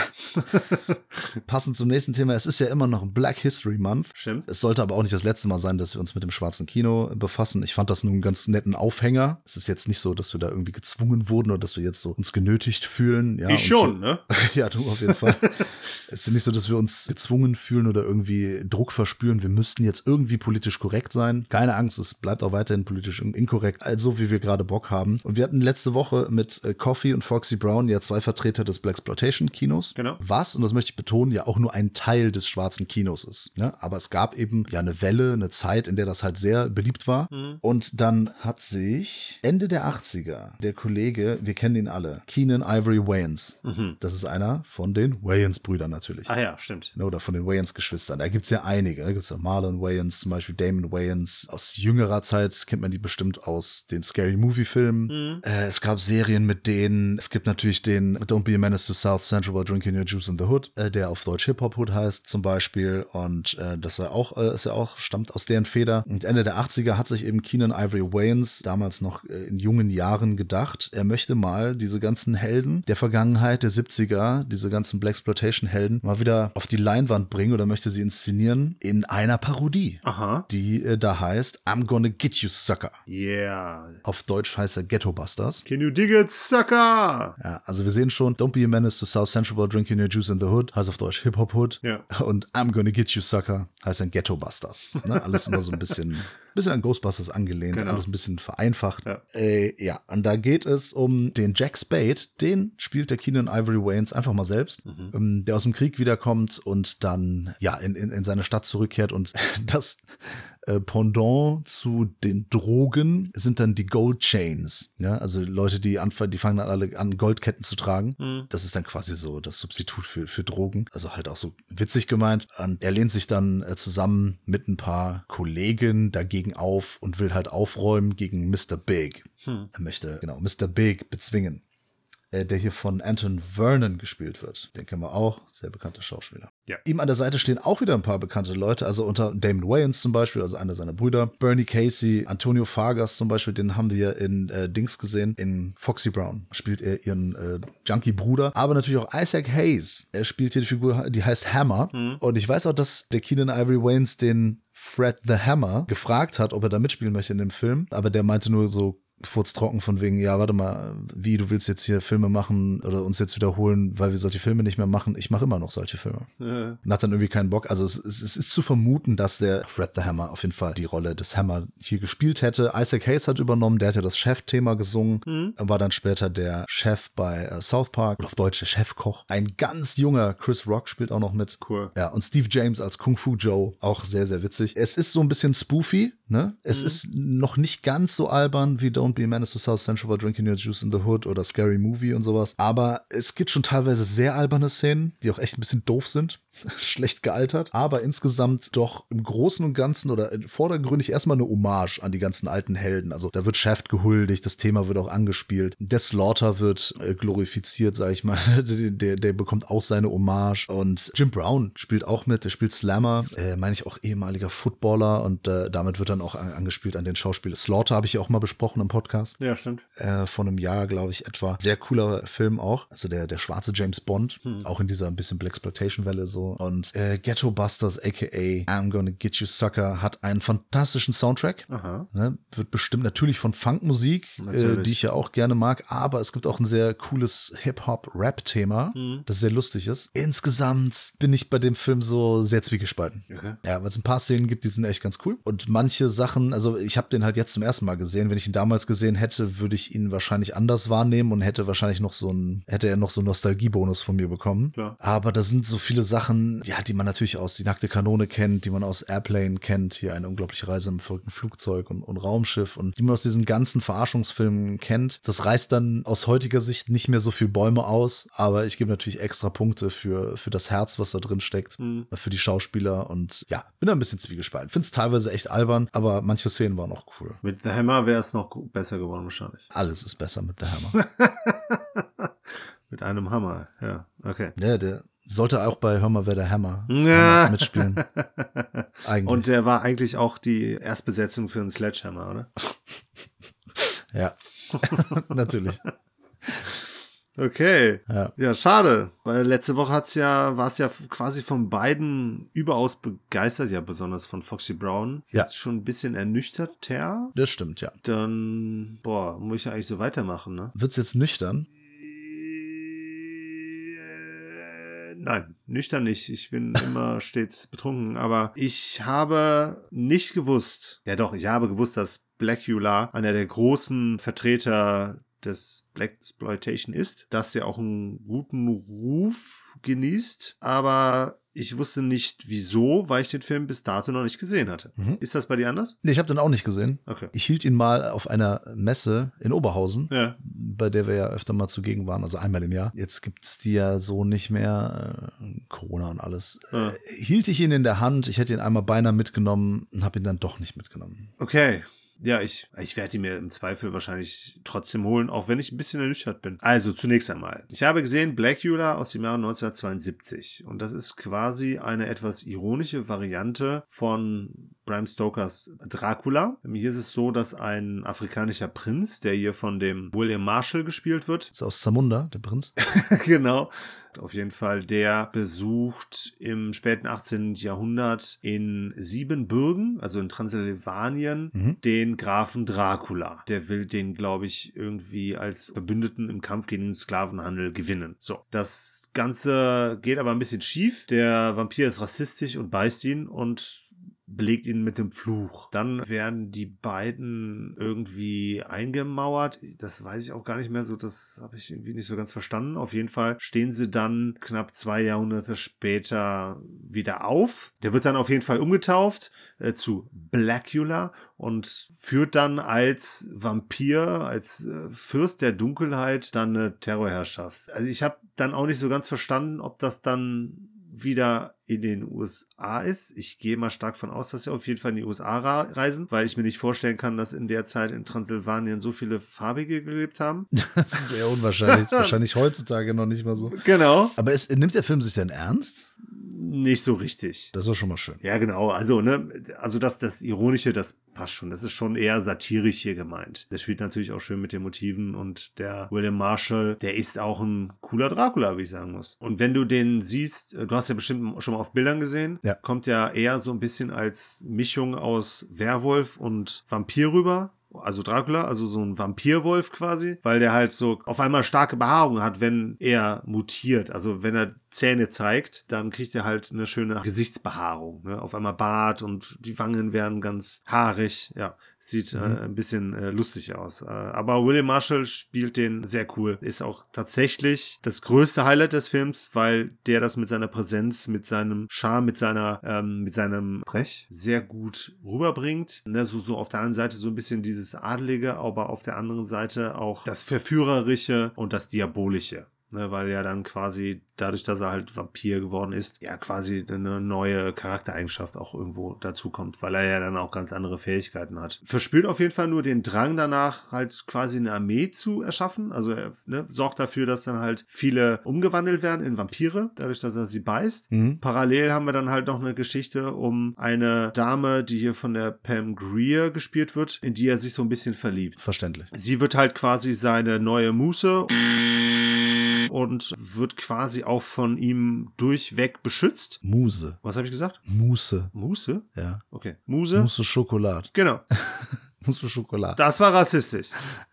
Passend zum nächsten Thema, es ist ja immer noch Black History Month. Stimmt. Es sollte aber auch nicht das letzte Mal sein, dass wir uns mit dem schwarzen Kino befassen. Ich fand das nun einen ganz netten Aufhänger. Es ist jetzt nicht so, dass wir da irgendwie gezwungen wurden oder dass wir jetzt so uns genötigt fühlen. Ja, ich schon, ne? Ja, du auf jeden Fall. es ist nicht so, dass wir uns gezwungen fühlen oder irgendwie Druck verspüren. Wir müssten jetzt irgendwie politisch korrekt sein. Keine Angst, es bleibt auch weiterhin politisch in- inkorrekt, also wie wir gerade Bock haben. Und wir hatten letzte Woche mit äh, Coffee und Foxy Brown ja zwei Vertreter des Black Exploitation Kinos. Genau. Was, und das möchte ich betonen, ja auch nur ein Teil des schwarzen Kinos ist. Ne? Aber es gab eben ja eine Welle, eine Zeit, in der das halt sehr beliebt war. Mhm. Und dann hat sich Ende der 80er der Kollege, wir kennen ihn alle, Keenan Ivory Wayans. Mhm. Das ist einer von den Wayans-Brüdern natürlich. Ah ja, stimmt. Ne, Oder von den Wayans-Geschwistern. Da gibt es ja einige. Da gibt es ja Marlon Wayans, zum Beispiel Damon Wayans. Aus jüngerer Zeit kennt man die bestimmt aus den Scary Movie-Filmen. Mhm. Äh, es gab Serien mit denen. Es gibt natürlich den Don't Be a Menace to South Central while drinking your juice in the hood, äh, der auf Deutsch Hip-Hop-Hood heißt zum Beispiel. Und äh, das ist ja auch, äh, ist ja auch, stammt aus deren Feder. Und Ende der 80er hat sich eben Keenan Ivory Wayans damals noch äh, in jungen Jahren gedacht, er möchte mal diese ganzen Helden der Vergangenheit, der 70er, diese ganzen Blaxploitation-Helden mal wieder auf die Leinwand bringen oder möchte sie inszenieren in einer Parodie, Aha. die äh, da heißt I'm Gonna Get You Sucker. Yeah. Auf Deutsch heißt er Ghetto Busters. Can you dig it, sucker? Ja, also wir sehen schon, Don't be a menace to South Central while drinking your juice in the hood, heißt auf Deutsch Hip-Hop Hood. Ja. Und I'm gonna get you, sucker, heißt dann Ghetto Busters. Ne? Alles immer so ein bisschen, bisschen an Ghostbusters angelehnt, Genau. alles ein bisschen vereinfacht. Ja. Äh, ja, und da geht es um den Jack Spade, den spielt der Keenan Ivory Wayans einfach mal selbst, Mhm. ähm, der aus dem Krieg wiederkommt und dann ja in, in, in seine Stadt zurückkehrt und das äh, Pendant zu den Drogen sind dann die Gold Chains. Ja, also Leute, die anfangen, die fangen dann alle an, Goldketten zu tragen. Mhm. Das ist dann quasi so das Substitut für, für Drogen. Also halt auch so witzig gemeint. Und er lehnt sich dann äh, zusammen mit ein paar Kollegen dagegen auf und will halt aufräumen gegen Mr. Big. Hm. Er möchte, genau, Mr. Big bezwingen. Äh, der hier von Anton Vernon gespielt wird. Den kennen wir auch, sehr bekannter Schauspieler. Ja. Ihm an der Seite stehen auch wieder ein paar bekannte Leute, also unter Damon Wayans zum Beispiel, also einer seiner Brüder, Bernie Casey, Antonio Fargas zum Beispiel, den haben wir in äh, Dings gesehen, in Foxy Brown spielt er ihren äh, Junkie-Bruder, aber natürlich auch Isaac Hayes. Er spielt hier die Figur, die heißt Hammer. Mhm. Und ich weiß auch, dass der Keenan Ivory Wayans den Fred the Hammer gefragt hat, ob er da mitspielen möchte in dem Film, aber der meinte nur so furztrocken von wegen, ja, warte mal, wie, du willst jetzt hier Filme machen oder uns jetzt wiederholen, weil wir solche Filme nicht mehr machen. Ich mache immer noch solche Filme. Äh, Und hat dann irgendwie keinen Bock. Also es, es, es ist zu vermuten, dass der Fred the Hammer auf jeden Fall die Rolle des Hammer hier gespielt hätte. Isaac Hayes hat übernommen, der hat ja das Chef-Thema gesungen, Mhm. war dann später der Chef bei äh, South Park oder auf Deutsch der Chefkoch. Ein ganz junger Chris Rock spielt auch noch mit. cool. Ja, und Steve James als Kung Fu Joe, auch sehr, sehr witzig. Es ist so ein bisschen spoofy, ne? Es Mhm. ist noch nicht ganz so albern wie Don't Be a Menace to South Central by Drinking Your Juice in the Hood oder Scary Movie und sowas. Aber es gibt schon teilweise sehr alberne Szenen, die auch echt ein bisschen doof sind. schlecht gealtert, aber insgesamt doch im Großen und Ganzen oder vordergründig erstmal eine Hommage an die ganzen alten Helden. Also da wird Shaft gehuldigt, das Thema wird auch angespielt. Der Slaughter wird äh, glorifiziert, sag ich mal. der, der bekommt auch seine Hommage. Und Jim Brown spielt auch mit, der spielt Slammer, äh, meine ich auch ehemaliger Footballer und äh, damit wird dann auch angespielt an den Schauspieler. Slaughter habe ich ja auch mal besprochen im Podcast. Ja, stimmt. Äh, von einem Jahr, glaube ich, etwa. Sehr cooler Film auch. Also der, der schwarze James Bond, hm. auch in dieser ein bisschen Blaxploitation-Welle so. Und äh, Ghetto Busters, aka I'm Gonna Get You Sucker, hat einen fantastischen Soundtrack. Ne? Wird bestimmt natürlich von Funkmusik, äh, die ich ja auch gerne mag, aber es gibt auch ein sehr cooles Hip-Hop-Rap-Thema, hm. das sehr lustig ist. Insgesamt bin ich bei dem Film so sehr zwiegespalten. Okay. Ja, weil es ein paar Szenen gibt, die sind echt ganz cool. Und manche Sachen, also ich habe den halt jetzt zum ersten Mal gesehen. Wenn ich ihn damals gesehen hätte, würde ich ihn wahrscheinlich anders wahrnehmen und hätte wahrscheinlich noch so ein, hätte er noch so einen Nostalgiebonus von mir bekommen. Klar. Aber da sind so viele Sachen, ja, die man natürlich aus Die nackte Kanone kennt, die man aus Airplane kennt, hier eine unglaubliche Reise im verrückten Flugzeug und, und Raumschiff und die man aus diesen ganzen Verarschungsfilmen kennt. Das reißt dann aus heutiger Sicht nicht mehr so viel Bäume aus, aber ich gebe natürlich extra Punkte für, für das Herz, was da drin steckt, mhm. für die Schauspieler und ja, bin da ein bisschen zwiegespalten. Finde es teilweise echt albern, aber manche Szenen waren auch cool. Mit The Hammer wäre es noch besser geworden wahrscheinlich. Alles ist besser mit The Hammer. mit einem Hammer, ja, okay. Ja, der sollte auch bei Hör mal, wer der Hammer, ja. Mitspielen. eigentlich. Und der war eigentlich auch die Erstbesetzung für einen Sledgehammer, oder? ja, natürlich. Okay. Ja. ja, schade. Weil letzte Woche hat's ja, war es ja quasi von beiden überaus begeistert, ja, besonders von Foxy Brown. Ja. Jetzt schon ein bisschen ernüchtert, Ter. Das stimmt, ja. Dann, boah, muss ich eigentlich so weitermachen, ne? Wird's jetzt nüchtern? Nein, nüchtern nicht. Ich bin immer stets betrunken. Aber ich habe nicht gewusst, ja doch, ich habe gewusst, dass Blackula einer der großen Vertreter des Black Exploitation ist, dass der auch einen guten Ruf genießt, aber ich wusste nicht wieso, weil ich den Film bis dato noch nicht gesehen hatte. Mhm. Ist das bei dir anders? Nee, ich habe den auch nicht gesehen. Okay. Ich hielt ihn mal auf einer Messe in Oberhausen, ja. bei der wir ja öfter mal zugegen waren, also einmal im Jahr. Jetzt gibt es die ja so nicht mehr, äh, Corona und alles. Ja. Äh, hielt ich ihn in der Hand, ich hätte ihn einmal beinahe mitgenommen und habe ihn dann doch nicht mitgenommen. Okay. Ja, ich, ich werde die mir im Zweifel wahrscheinlich trotzdem holen, auch wenn ich ein bisschen ernüchtert bin. Also zunächst einmal. Ich habe gesehen Blackula aus dem Jahre 1972 und das ist quasi eine etwas ironische Variante von Bram Stokers Dracula. Hier ist es so, dass ein afrikanischer Prinz, der hier von dem William Marshall gespielt wird. Ist aus Zamunda, der Prinz. genau auf jeden Fall, der besucht im späten 18. Jahrhundert in Siebenbürgen, also in Transsilvanien, mhm. den Grafen Dracula. Der will den, glaube ich, irgendwie als Verbündeten im Kampf gegen den Sklavenhandel gewinnen. So, das Ganze geht aber ein bisschen schief. Der Vampir ist rassistisch und beißt ihn und belegt ihn mit dem Fluch. Dann werden die beiden irgendwie eingemauert. Das weiß ich auch gar nicht mehr so, das habe ich irgendwie nicht so ganz verstanden. Auf jeden Fall stehen sie dann knapp zwei Jahrhunderte später wieder auf. Der wird dann auf jeden Fall umgetauft äh, zu Blackula und führt dann als Vampir, als äh, Fürst der Dunkelheit dann eine Terrorherrschaft. Also ich habe dann auch nicht so ganz verstanden, ob das dann wieder in den USA ist. Ich gehe mal stark von aus, dass sie auf jeden Fall in die USA reisen, weil ich mir nicht vorstellen kann, dass in der Zeit in Transsilvanien so viele Farbige gelebt haben. Das ist sehr unwahrscheinlich. Wahrscheinlich heutzutage noch nicht mal so. Genau. Aber es, nimmt der Film sich denn ernst? Nicht so richtig. Das ist schon mal schön. Ja, genau. Also, ne, also das, das Ironische, das passt schon. Das ist schon eher satirisch hier gemeint. Der spielt natürlich auch schön mit den Motiven und der William Marshall, der ist auch ein cooler Dracula, wie ich sagen muss. Und wenn du den siehst, du hast ja bestimmt schon mal auf Bildern gesehen, ja. kommt ja eher so ein bisschen als Mischung aus Werwolf und Vampir rüber also Dracula, also so ein Vampirwolf quasi, weil der halt so auf einmal starke Behaarung hat, wenn er mutiert. Also wenn er Zähne zeigt, dann kriegt er halt eine schöne Gesichtsbehaarung. Ne? Auf einmal Bart und die Wangen werden ganz haarig. Ja, Sieht äh, mhm. äh, ein bisschen äh, lustig aus. Äh, aber William Marshall spielt den sehr cool. Ist auch tatsächlich das größte Highlight des Films, weil der das mit seiner Präsenz, mit seinem Charme, mit seiner, ähm, mit seinem Brech sehr gut rüberbringt. Ne, so, so auf der einen Seite so ein bisschen dieses Adelige, aber auf der anderen Seite auch das Verführerische und das Diabolische. Ne, weil ja dann quasi dadurch, dass er halt Vampir geworden ist, ja quasi eine neue Charaktereigenschaft auch irgendwo dazu kommt, weil er ja dann auch ganz andere Fähigkeiten hat. Verspürt auf jeden Fall nur den Drang danach, halt quasi eine Armee zu erschaffen. Also er ne, sorgt dafür, dass dann halt viele umgewandelt werden in Vampire, dadurch, dass er sie beißt. Mhm. Parallel haben wir dann halt noch eine Geschichte um eine Dame, die hier von der Pam Greer gespielt wird, in die er sich so ein bisschen verliebt. Verständlich. Sie wird halt quasi seine neue Muße und wird quasi auch von ihm durchweg beschützt. Muse. Was habe ich gesagt? Muse. Muße? Ja. Okay. Muse? Mousse Schokolade. Genau. Mousse Schokolade. Das war rassistisch,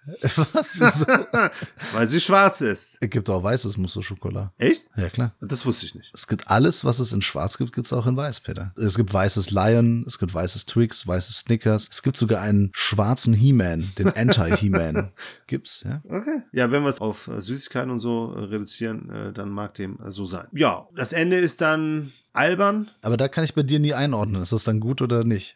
Was? Wieso? weil sie schwarz ist. es gibt auch weißes Mousse Schokolade. Echt? Ja, klar. Das wusste ich nicht. Es gibt alles, was es in schwarz gibt, gibt es auch in weiß, Peter. Es gibt weißes Lion, es gibt weißes Twix, weißes Snickers. Es gibt sogar einen schwarzen He-Man, den Anti-He-Man. Gibt's, ja? Okay. Ja, wenn wir es auf äh, Süßigkeiten und so äh, reduzieren, äh, dann mag dem so sein. Ja, das Ende ist dann albern. Aber da kann ich bei dir nie einordnen. Ist das dann gut oder nicht?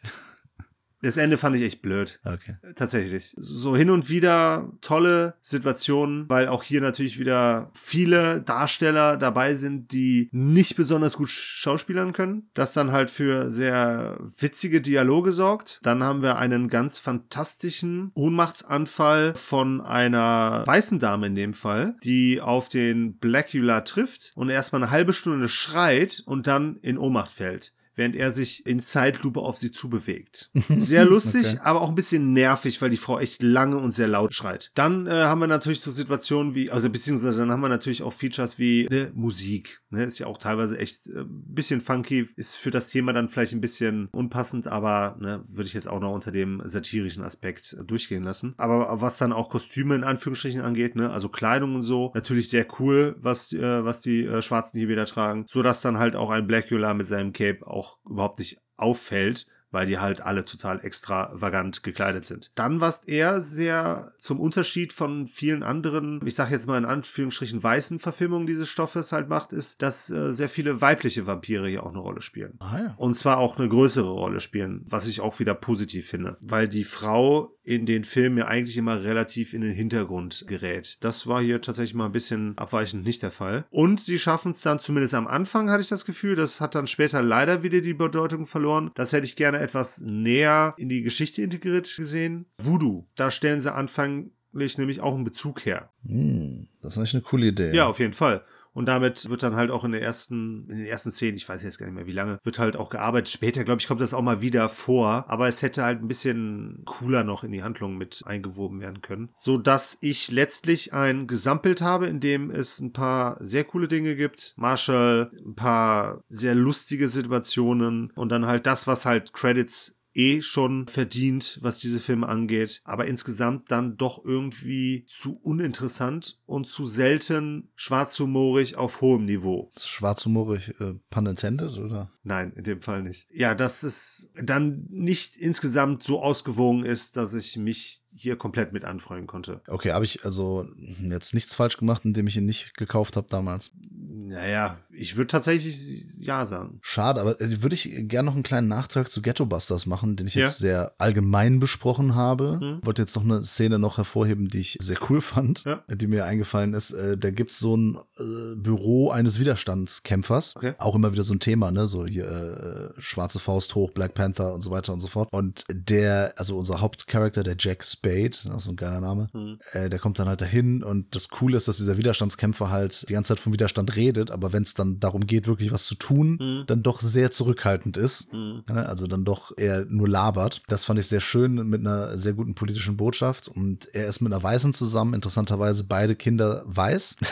Das Ende fand ich echt blöd. Okay. Tatsächlich. So hin und wieder tolle Situationen, weil auch hier natürlich wieder viele Darsteller dabei sind, die nicht besonders gut schauspielern können. Das dann halt für sehr witzige Dialoge sorgt. Dann haben wir einen ganz fantastischen Ohnmachtsanfall von einer weißen Dame in dem Fall, die auf den Blackula trifft und erstmal eine halbe Stunde schreit und dann in Ohnmacht fällt während er sich in Zeitlupe auf sie zubewegt. Sehr lustig, Okay. aber auch ein bisschen nervig, weil die Frau echt lange und sehr laut schreit. Dann äh, haben wir natürlich so Situationen wie, also beziehungsweise dann haben wir natürlich auch Features wie ne, Musik. Ne, ist ja auch teilweise echt äh, ein bisschen funky, ist für das Thema dann vielleicht ein bisschen unpassend, aber ne, würde ich jetzt auch noch unter dem satirischen Aspekt äh, durchgehen lassen. Aber was dann auch Kostüme in Anführungsstrichen angeht, ne, also Kleidung und so, natürlich sehr cool, was, äh, was die äh, Schwarzen hier wieder tragen, so dass dann halt auch ein Blackula mit seinem Cape auch überhaupt nicht auffällt, weil die halt alle total extravagant gekleidet sind. Dann, was er sehr zum Unterschied von vielen anderen, ich sage jetzt mal in Anführungsstrichen weißen Verfilmungen dieses Stoffes halt macht, ist, dass äh, sehr viele weibliche Vampire hier auch eine Rolle spielen. Ah ja. Und zwar auch eine größere Rolle spielen, was ich auch wieder positiv finde, weil die Frau in den Filmen ja eigentlich immer relativ in den Hintergrund gerät. Das war hier tatsächlich mal ein bisschen abweichend nicht der Fall. Und sie schaffen es dann zumindest am Anfang, hatte ich das Gefühl, das hat dann später leider wieder die Bedeutung verloren. Das hätte ich gerne etwas näher in die Geschichte integriert gesehen. Voodoo, da stellen sie anfänglich nämlich auch einen Bezug her. Hm, das ist eigentlich eine coole Idee. Ja, auf jeden Fall. Und damit wird dann halt auch in der ersten, in den ersten Szenen, ich weiß jetzt gar nicht mehr wie lange, wird halt auch gearbeitet. Später, glaube ich, kommt das auch mal wieder vor. Aber es hätte halt ein bisschen cooler noch in die Handlung mit eingewoben werden können. So dass ich letztlich ein Gesamtbild habe, in dem es ein paar sehr coole Dinge gibt. Marshall, ein paar sehr lustige Situationen und dann halt das, was halt Credits eh schon verdient, was diese Filme angeht, aber insgesamt dann doch irgendwie zu uninteressant und zu selten schwarzhumorig auf hohem Niveau. Schwarzhumorig, äh, pun intended, oder? Nein, in dem Fall nicht. Ja, dass es dann nicht insgesamt so ausgewogen ist, dass ich mich hier komplett mit anfreuen konnte. Okay, habe ich also jetzt nichts falsch gemacht, indem ich ihn nicht gekauft habe damals. Naja, ich würde tatsächlich ja sagen. Schade, aber äh, würde ich gerne noch einen kleinen Nachtrag zu Ghetto Busters machen, den ich Ja. jetzt sehr allgemein besprochen habe. Mhm. Wollte jetzt noch eine Szene noch hervorheben, die ich sehr cool fand, Ja. die mir eingefallen ist. Äh, da gibt's so ein äh, Büro eines Widerstandskämpfers. Okay. Auch immer wieder so ein Thema, ne? So hier äh, schwarze Faust hoch, Black Panther und so weiter und so fort. Und der, also unser Hauptcharakter, der Jack Spade, auch so ein geiler Name, Mhm. äh, der kommt dann halt dahin und das Coole ist, dass dieser Widerstandskämpfer halt die ganze Zeit vom Widerstand redet, aber wenn es dann darum geht, wirklich was zu tun, Mhm. dann doch sehr zurückhaltend ist. Mhm. Also dann doch eher nur labert. Das fand ich sehr schön mit einer sehr guten politischen Botschaft. Und er ist mit einer Weißen zusammen, interessanterweise beide Kinder weiß.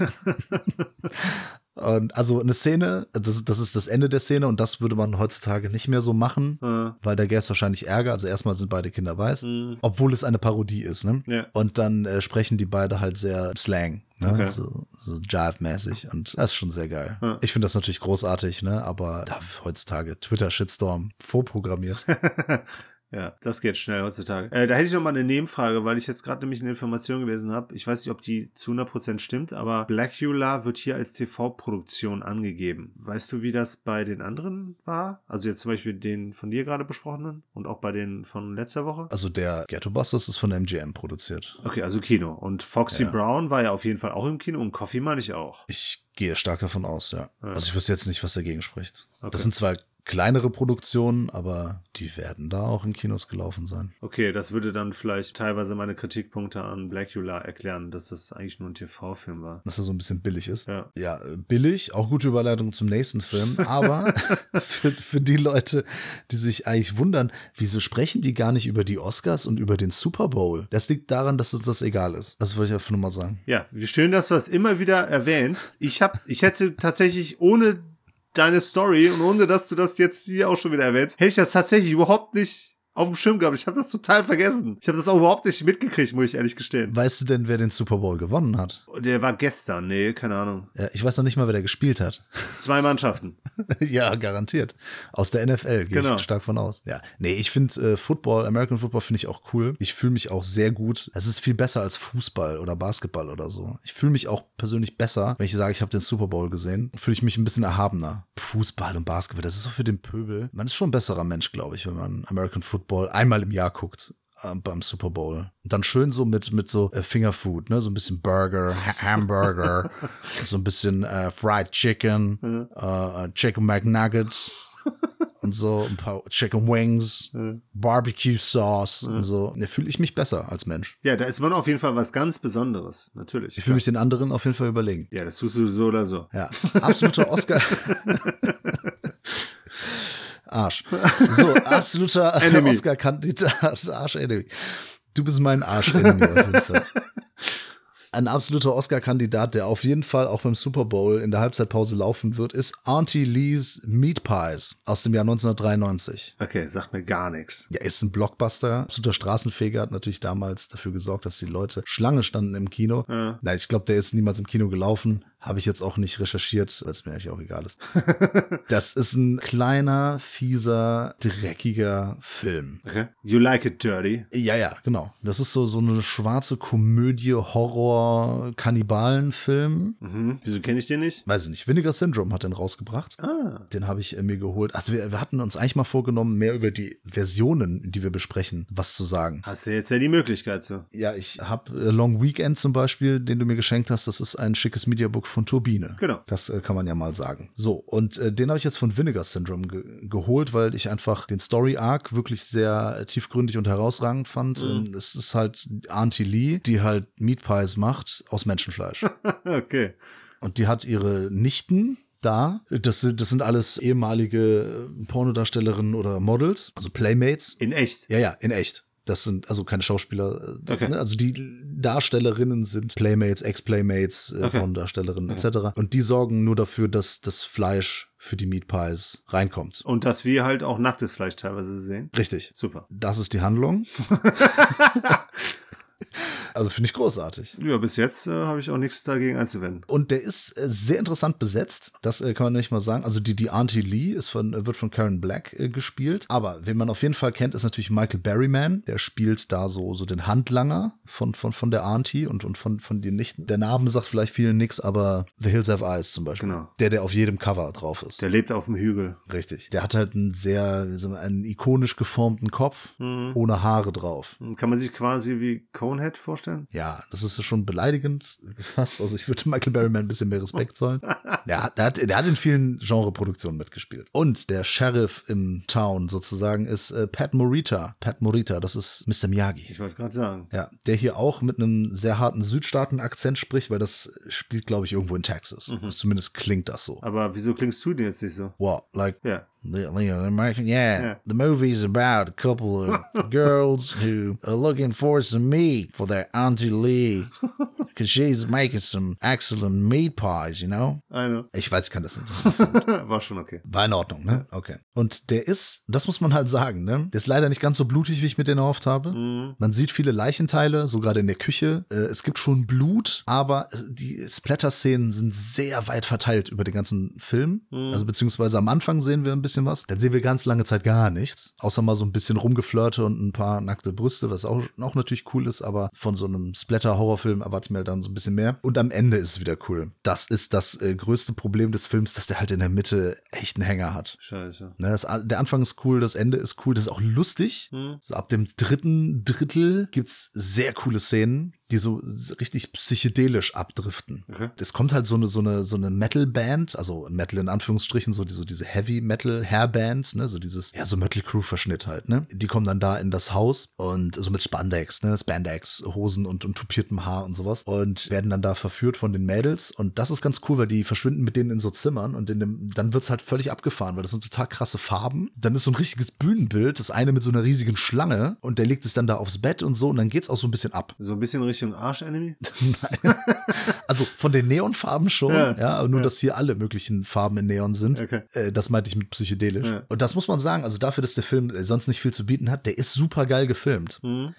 Und also eine Szene, das, das ist das Ende der Szene und das würde man heutzutage nicht mehr so machen, Äh, weil da gäbe es wahrscheinlich Ärger. Also erstmal sind beide Kinder weiß, Mhm. obwohl es eine Parodie ist. Ne? Ja. Und dann äh, sprechen die beide halt sehr Slang, ne? Okay. so, so Jive-mäßig. Und das ist schon sehr geil. Ja. Ich finde das natürlich großartig, ne? aber da, heutzutage Twitter-Shitstorm vorprogrammiert. Ja, das geht schnell heutzutage. Äh, da hätte ich noch mal eine Nebenfrage, weil ich jetzt gerade nämlich eine Information gelesen habe. Ich weiß nicht, ob die zu 100% stimmt, aber Blackula wird hier als TV-Produktion angegeben. Weißt du, wie das bei den anderen war? Also jetzt zum Beispiel den von dir gerade besprochenen und auch bei den von letzter Woche? Also der Ghetto Busters ist von MGM produziert. Okay, also Kino. Und Foxy Ja. Brown war ja auf jeden Fall auch im Kino und Coffee meine ich auch. Ich gehe stark davon aus, ja. Ja. Also ich wüsste jetzt nicht, was dagegen spricht. Okay. Das sind zwar kleinere Produktionen, aber die werden da auch in Kinos gelaufen sein. Okay, das würde dann vielleicht teilweise meine Kritikpunkte an Blackula erklären, dass das eigentlich nur ein TV-Film war. Dass er so ein bisschen billig ist. Ja. Ja, äh, billig, auch gute Überleitung zum nächsten Film, aber für, für die Leute, die sich eigentlich wundern, wieso sprechen die gar nicht über die Oscars und über den Super Bowl? Das liegt daran, dass uns das egal ist. Das wollte ich einfach nur mal sagen. Ja, wie schön, dass du das immer wieder erwähnst. Ich hab, ich hätte tatsächlich ohne deine Story und ohne dass du das jetzt hier auch schon wieder erwähnst, hätte ich das tatsächlich überhaupt nicht auf dem Schirm gehabt. Ich habe das total vergessen. Ich habe das auch überhaupt nicht mitgekriegt, muss ich ehrlich gestehen. Weißt du denn, wer den Super Bowl gewonnen hat? Der war gestern, nee, keine Ahnung. Ja, ich weiß noch nicht mal, wer der gespielt hat. Zwei Mannschaften. ja, garantiert. Aus der NFL gehe Genau. ich stark von aus. Ja, nee, ich finde äh, Football, American Football finde ich auch cool. Ich fühle mich auch sehr gut. Es ist viel besser als Fußball oder Basketball oder so. Ich fühle mich auch persönlich besser, wenn ich sage, ich habe den Super Bowl gesehen. Fühle ich mich ein bisschen erhabener. Fußball und Basketball, das ist so für den Pöbel. Man ist schon ein besserer Mensch, glaube ich, wenn man American Football einmal im Jahr guckt äh, beim Super Bowl. Und dann schön so mit, mit so äh, Fingerfood, ne? So ein bisschen Burger, ha Hamburger, so ein bisschen äh, Fried Chicken, äh, äh, Chicken McNuggets und so ein paar Chicken Wings, Barbecue Sauce und so. Da fühle ich mich besser als Mensch. Ja, da ist man auf jeden Fall was ganz Besonderes, natürlich. Ich fühle mich den anderen auf jeden Fall überlegen. ja, das tust du so oder so. Ja, absoluter Oscar. Arsch. So, absoluter. Oscar-Kandidat. Arsch-Enemy. Du bist mein Arsch-Enemy auf jeden Fall. Ein absoluter Oscar-Kandidat, der auf jeden Fall auch beim Super Bowl in der Halbzeitpause laufen wird, ist Auntie Lee's Meat Pies aus dem Jahr 1993. Okay, sagt mir gar nichts. Ja, ist ein Blockbuster. Absoluter Straßenfeger hat natürlich damals dafür gesorgt, dass die Leute Schlange standen im Kino. Ja. Nein, ich glaube, der ist niemals im Kino gelaufen. Habe ich jetzt auch nicht recherchiert, weil es mir eigentlich auch egal ist. das ist ein kleiner, fieser, dreckiger Film. Okay. You like it dirty. Ja, ja, genau. Das ist so, so eine schwarze Komödie, Horror, Kannibalen-Film. Mhm. Wieso kenne ich den nicht? Weiß ich nicht. Vinegar Syndrome hat den rausgebracht. Ah. Den habe ich äh, mir geholt. Also wir, wir hatten uns eigentlich mal vorgenommen, mehr über die Versionen, die wir besprechen, was zu sagen. Hast du jetzt ja die Möglichkeit so. Ja, ich habe äh, Long Weekend zum Beispiel, den du mir geschenkt hast. Das ist ein schickes Mediabook von Turbine. Genau. Das äh, kann man ja mal sagen. So, und äh, den habe ich jetzt von Vinegar Syndrome ge geholt, weil ich einfach den Story Arc wirklich sehr tiefgründig und herausragend fand. Ähm, es ist halt Auntie Lee, die halt Meat Pies macht aus Menschenfleisch. okay. Und die hat ihre Nichten da. Das sind, das sind alles ehemalige äh, Pornodarstellerinnen oder Models, also Playmates. In echt. Ja, ja, in echt. Das sind also keine Schauspieler. äh, Okay. ne? Also die Darstellerinnen sind Playmates, Ex-Playmates, äh, Okay. Pornodarstellerinnen etc. Und die sorgen nur dafür, dass das Fleisch für die Meat Pies reinkommt. Und dass wir halt auch nacktes Fleisch teilweise sehen. Richtig. Super. Das ist die Handlung. also finde ich großartig. Ja, bis jetzt äh, habe ich auch nichts dagegen einzuwenden. Und der ist äh, sehr interessant besetzt. Das äh, kann man nicht mal sagen. Also die, die Auntie Lee ist von, äh, wird von Karen Black äh, gespielt. Aber wen man auf jeden Fall kennt, ist natürlich Michael Berryman. Der spielt da so, so den Handlanger von, von, von der Auntie und, und von, von den Nichten. Der Name sagt vielleicht vielen nichts, aber The Hills Have Eyes zum Beispiel. Genau. Der, der auf jedem Cover drauf ist. Der lebt auf dem Hügel. Richtig. Der hat halt einen sehr, man, einen ikonisch geformten Kopf Mhm. ohne Haare drauf. Kann man sich quasi wie Conehead vorstellen? Ja, das ist schon beleidigend fast. Also ich würde Michael Berryman ein bisschen mehr Respekt zollen. Der, der, hat, der hat in vielen Genreproduktionen mitgespielt. Und der Sheriff im Town sozusagen ist äh, Pat Morita. Pat Morita, das ist Mr. Miyagi. Ich wollte gerade sagen. Ja, der hier auch mit einem sehr harten Südstaaten-Akzent spricht, weil das spielt, glaube ich, irgendwo in Texas. Zumindest klingt das so. Aber wieso klingst du denn jetzt nicht so? What? Like, Ja. The, the American, yeah. Yeah. The movie's about a couple of girls who are looking for some meat for their Auntie Lee. Because she's making some excellent meat pies, you know? Eine. Ich weiß, ich kann das nicht. War schon okay. War in Ordnung, ne? Okay. Und der ist, das muss man halt sagen, ne? Der ist leider nicht ganz so blutig, wie ich mir den erhofft habe. Mhm. Man sieht viele Leichenteile, so gerade in der Küche. Äh, Es gibt schon Blut, aber die Splatter-Szenen sind sehr weit verteilt über den ganzen Film. Mhm. Also beziehungsweise am Anfang sehen wir ein bisschen was. Dann sehen wir ganz lange Zeit gar nichts. Außer mal so ein bisschen rumgeflirte und ein paar nackte Brüste, was auch, auch natürlich cool ist, aber von so einem Splatter-Horrorfilm erwarte ich mir dann so ein bisschen mehr. Und am Ende ist es wieder cool. Das ist das äh, größte Problem des Films, dass der halt in der Mitte echt einen Hänger hat. Scheiße. Ne, das, der Anfang ist cool, das Ende ist cool, das ist auch lustig. Hm. So ab dem dritten Drittel gibt's sehr coole Szenen, die so richtig psychedelisch abdriften. Okay. Es kommt halt so eine, so eine, so eine Metal-Band, also Metal in Anführungsstrichen, so, die, so diese Heavy-Metal-Hairbands, ne, so dieses, ja, so Mötley Crew-Verschnitt halt, ne. Die kommen dann da in das Haus und so mit Spandex, ne, Spandex, Hosen und, und tupiertem Haar und sowas und werden dann da verführt von den Mädels und das ist ganz cool, weil die verschwinden mit denen in so Zimmern und in dem, dann wird's halt völlig abgefahren, weil das sind total krasse Farben. Dann ist so ein richtiges Bühnenbild, das eine mit so einer riesigen Schlange und der legt sich dann da aufs Bett und so und dann geht's auch so ein bisschen ab. So ein bisschen Richtung Arsch-Enemy? Also von den Neonfarben schon, Ja, ja, aber nur, ja. dass hier alle möglichen Farben in Neon sind. Okay. Äh, das meinte ich mit psychedelisch. Ja. Und das muss man sagen, also dafür, dass der Film äh, sonst nicht viel zu bieten hat, der ist super geil gefilmt. Mhm.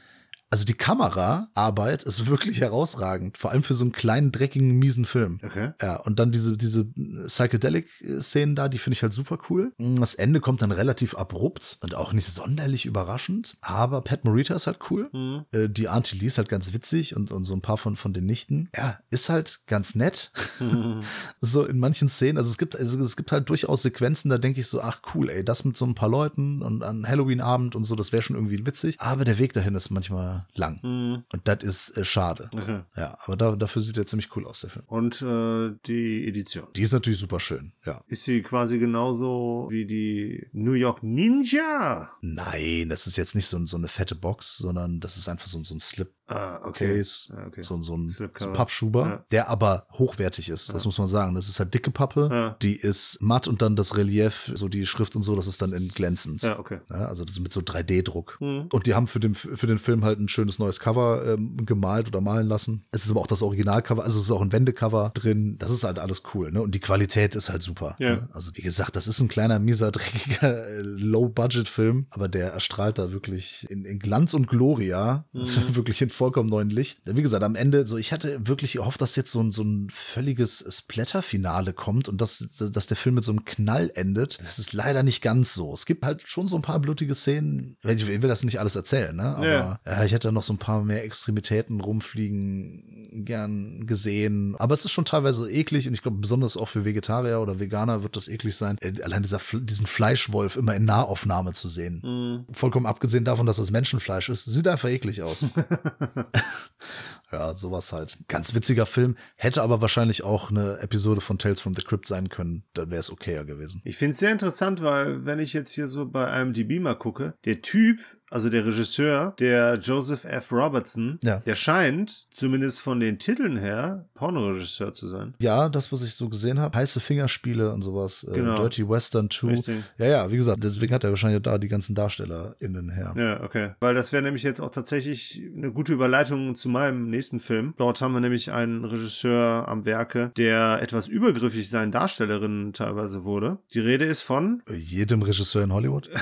Also die Kameraarbeit ist wirklich herausragend, vor allem für so einen kleinen, dreckigen, miesen Film. Okay. Ja, und dann diese, diese Psychedelic-Szenen da, die finde ich halt super cool. Das Ende kommt dann relativ abrupt und auch nicht sonderlich überraschend, aber Pat Morita ist halt cool. Mhm. Äh, Die Auntie Lee ist halt ganz witzig und, und so ein paar von, von den Nichten. Ja, ist halt ganz nett. so in manchen Szenen. Also es gibt, also es gibt halt durchaus Sequenzen, da denke ich so, ach cool, ey, das mit so ein paar Leuten und an Halloween-Abend und so, das wäre schon irgendwie witzig. Aber der Weg dahin ist manchmal lang. Mhm. Und das ist äh, schade. Okay. Ja, aber da, dafür sieht er ziemlich cool aus, der Film. Und äh, die Edition. Die ist natürlich super schön, ja. Ist sie quasi genauso wie die New York Ninja? Nein, das ist jetzt nicht so, so eine fette Box, sondern das ist einfach so, so ein Slip. Ah, okay. Case, Ah, okay. so, so ein, so ein Pappschuber, Ja. der aber hochwertig ist, das Ja. muss man sagen. Das ist halt dicke Pappe, Ja. die ist matt und dann das Relief, so die Schrift und so, das ist dann in glänzend. Ja, okay. Also das mit so 3D-Druck. Mhm. Und die haben für den, für den Film halt ein schönes neues Cover ähm, gemalt oder malen lassen. Es ist aber auch das Originalcover, also es ist auch ein Wendecover drin. Das ist halt alles cool, ne? Und die Qualität ist halt super. Ja. Ne? Also wie gesagt, das ist ein kleiner, mieser, dreckiger äh, Low-Budget-Film, aber der erstrahlt da wirklich in, in Glanz und Gloria, Mhm. wirklich in vollkommen neuen Licht. Wie gesagt, am Ende, so ich hatte wirklich gehofft, dass jetzt so ein, so ein völliges Splatter-Finale kommt und dass, dass der Film mit so einem Knall endet. Das ist leider nicht ganz so. Es gibt halt schon so ein paar blutige Szenen. Ich will das nicht alles erzählen, ne? Aber Ja. ja, ich hätte da noch so ein paar mehr Extremitäten rumfliegen gern gesehen. Aber es ist schon teilweise eklig und ich glaube, besonders auch für Vegetarier oder Veganer wird das eklig sein, äh, allein dieser, diesen Fleischwolf immer in Nahaufnahme zu sehen. Mhm. Vollkommen abgesehen davon, dass es Menschenfleisch ist. Sieht einfach eklig aus. ja, sowas halt. Ganz witziger Film. Hätte aber wahrscheinlich auch eine Episode von Tales from the Crypt sein können. Dann wäre es okayer gewesen. Ich finde es sehr interessant, weil wenn ich jetzt hier so bei IMDb mal gucke, der Typ, also der Regisseur, der Joseph F. Robertson, Ja. der scheint, zumindest von den Titeln her, Pornoregisseur zu sein. Ja, das, was ich so gesehen habe, heiße Fingerspiele und sowas. Äh, Genau. Dirty Western 2. Richtig. Ja, ja, wie gesagt, deswegen hat er wahrscheinlich da die ganzen DarstellerInnen her. Ja, okay. Weil das wäre nämlich jetzt auch tatsächlich eine gute Überleitung zu meinem nächsten Film. Dort haben wir nämlich einen Regisseur am Werke, der etwas übergriffig seinen Darstellerinnen teilweise wurde. Die Rede ist von Jedem Regisseur in Hollywood.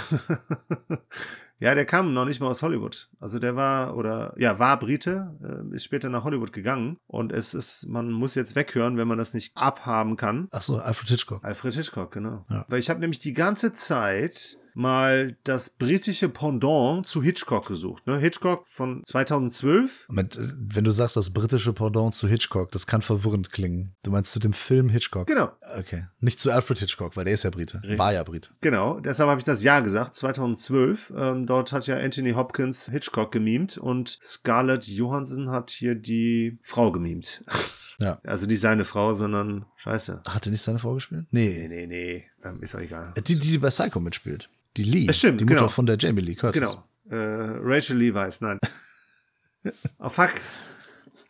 Ja, der kam noch nicht mal aus Hollywood. Also der war oder ja, war Brite, äh, ist später nach Hollywood gegangen und es ist man muss jetzt weghören, wenn man das nicht abhaben kann. Achso, Alfred Hitchcock. Alfred Hitchcock, genau. Ja. Weil ich habe nämlich die ganze Zeit mal das britische Pendant zu Hitchcock gesucht. Ne? Hitchcock von 2012. Moment, äh, wenn du sagst, das britische Pendant zu Hitchcock, das kann verwirrend klingen. Du meinst zu dem Film Hitchcock? Genau, Okay. Nicht zu Alfred Hitchcock, weil der ist ja Brite. Richtig. War ja Brite. genau. Deshalb habe ich das Jahr gesagt, 2012. Ähm, dort hat ja Anthony Hopkins Hitchcock gemimt und Scarlett Johansson hat hier die Frau gemimt. Ja. Also nicht seine Frau, sondern Scheiße. Hat er nicht seine Frau gespielt? Nee, Nee. nee, nee. Ähm, ist auch egal. Die, die bei Psycho mitspielt. Die Lee. Das stimmt, Die Mutter genau. von der Jamie Lee Curtis. Genau. Äh, Rachel Levi's, nein. oh fuck,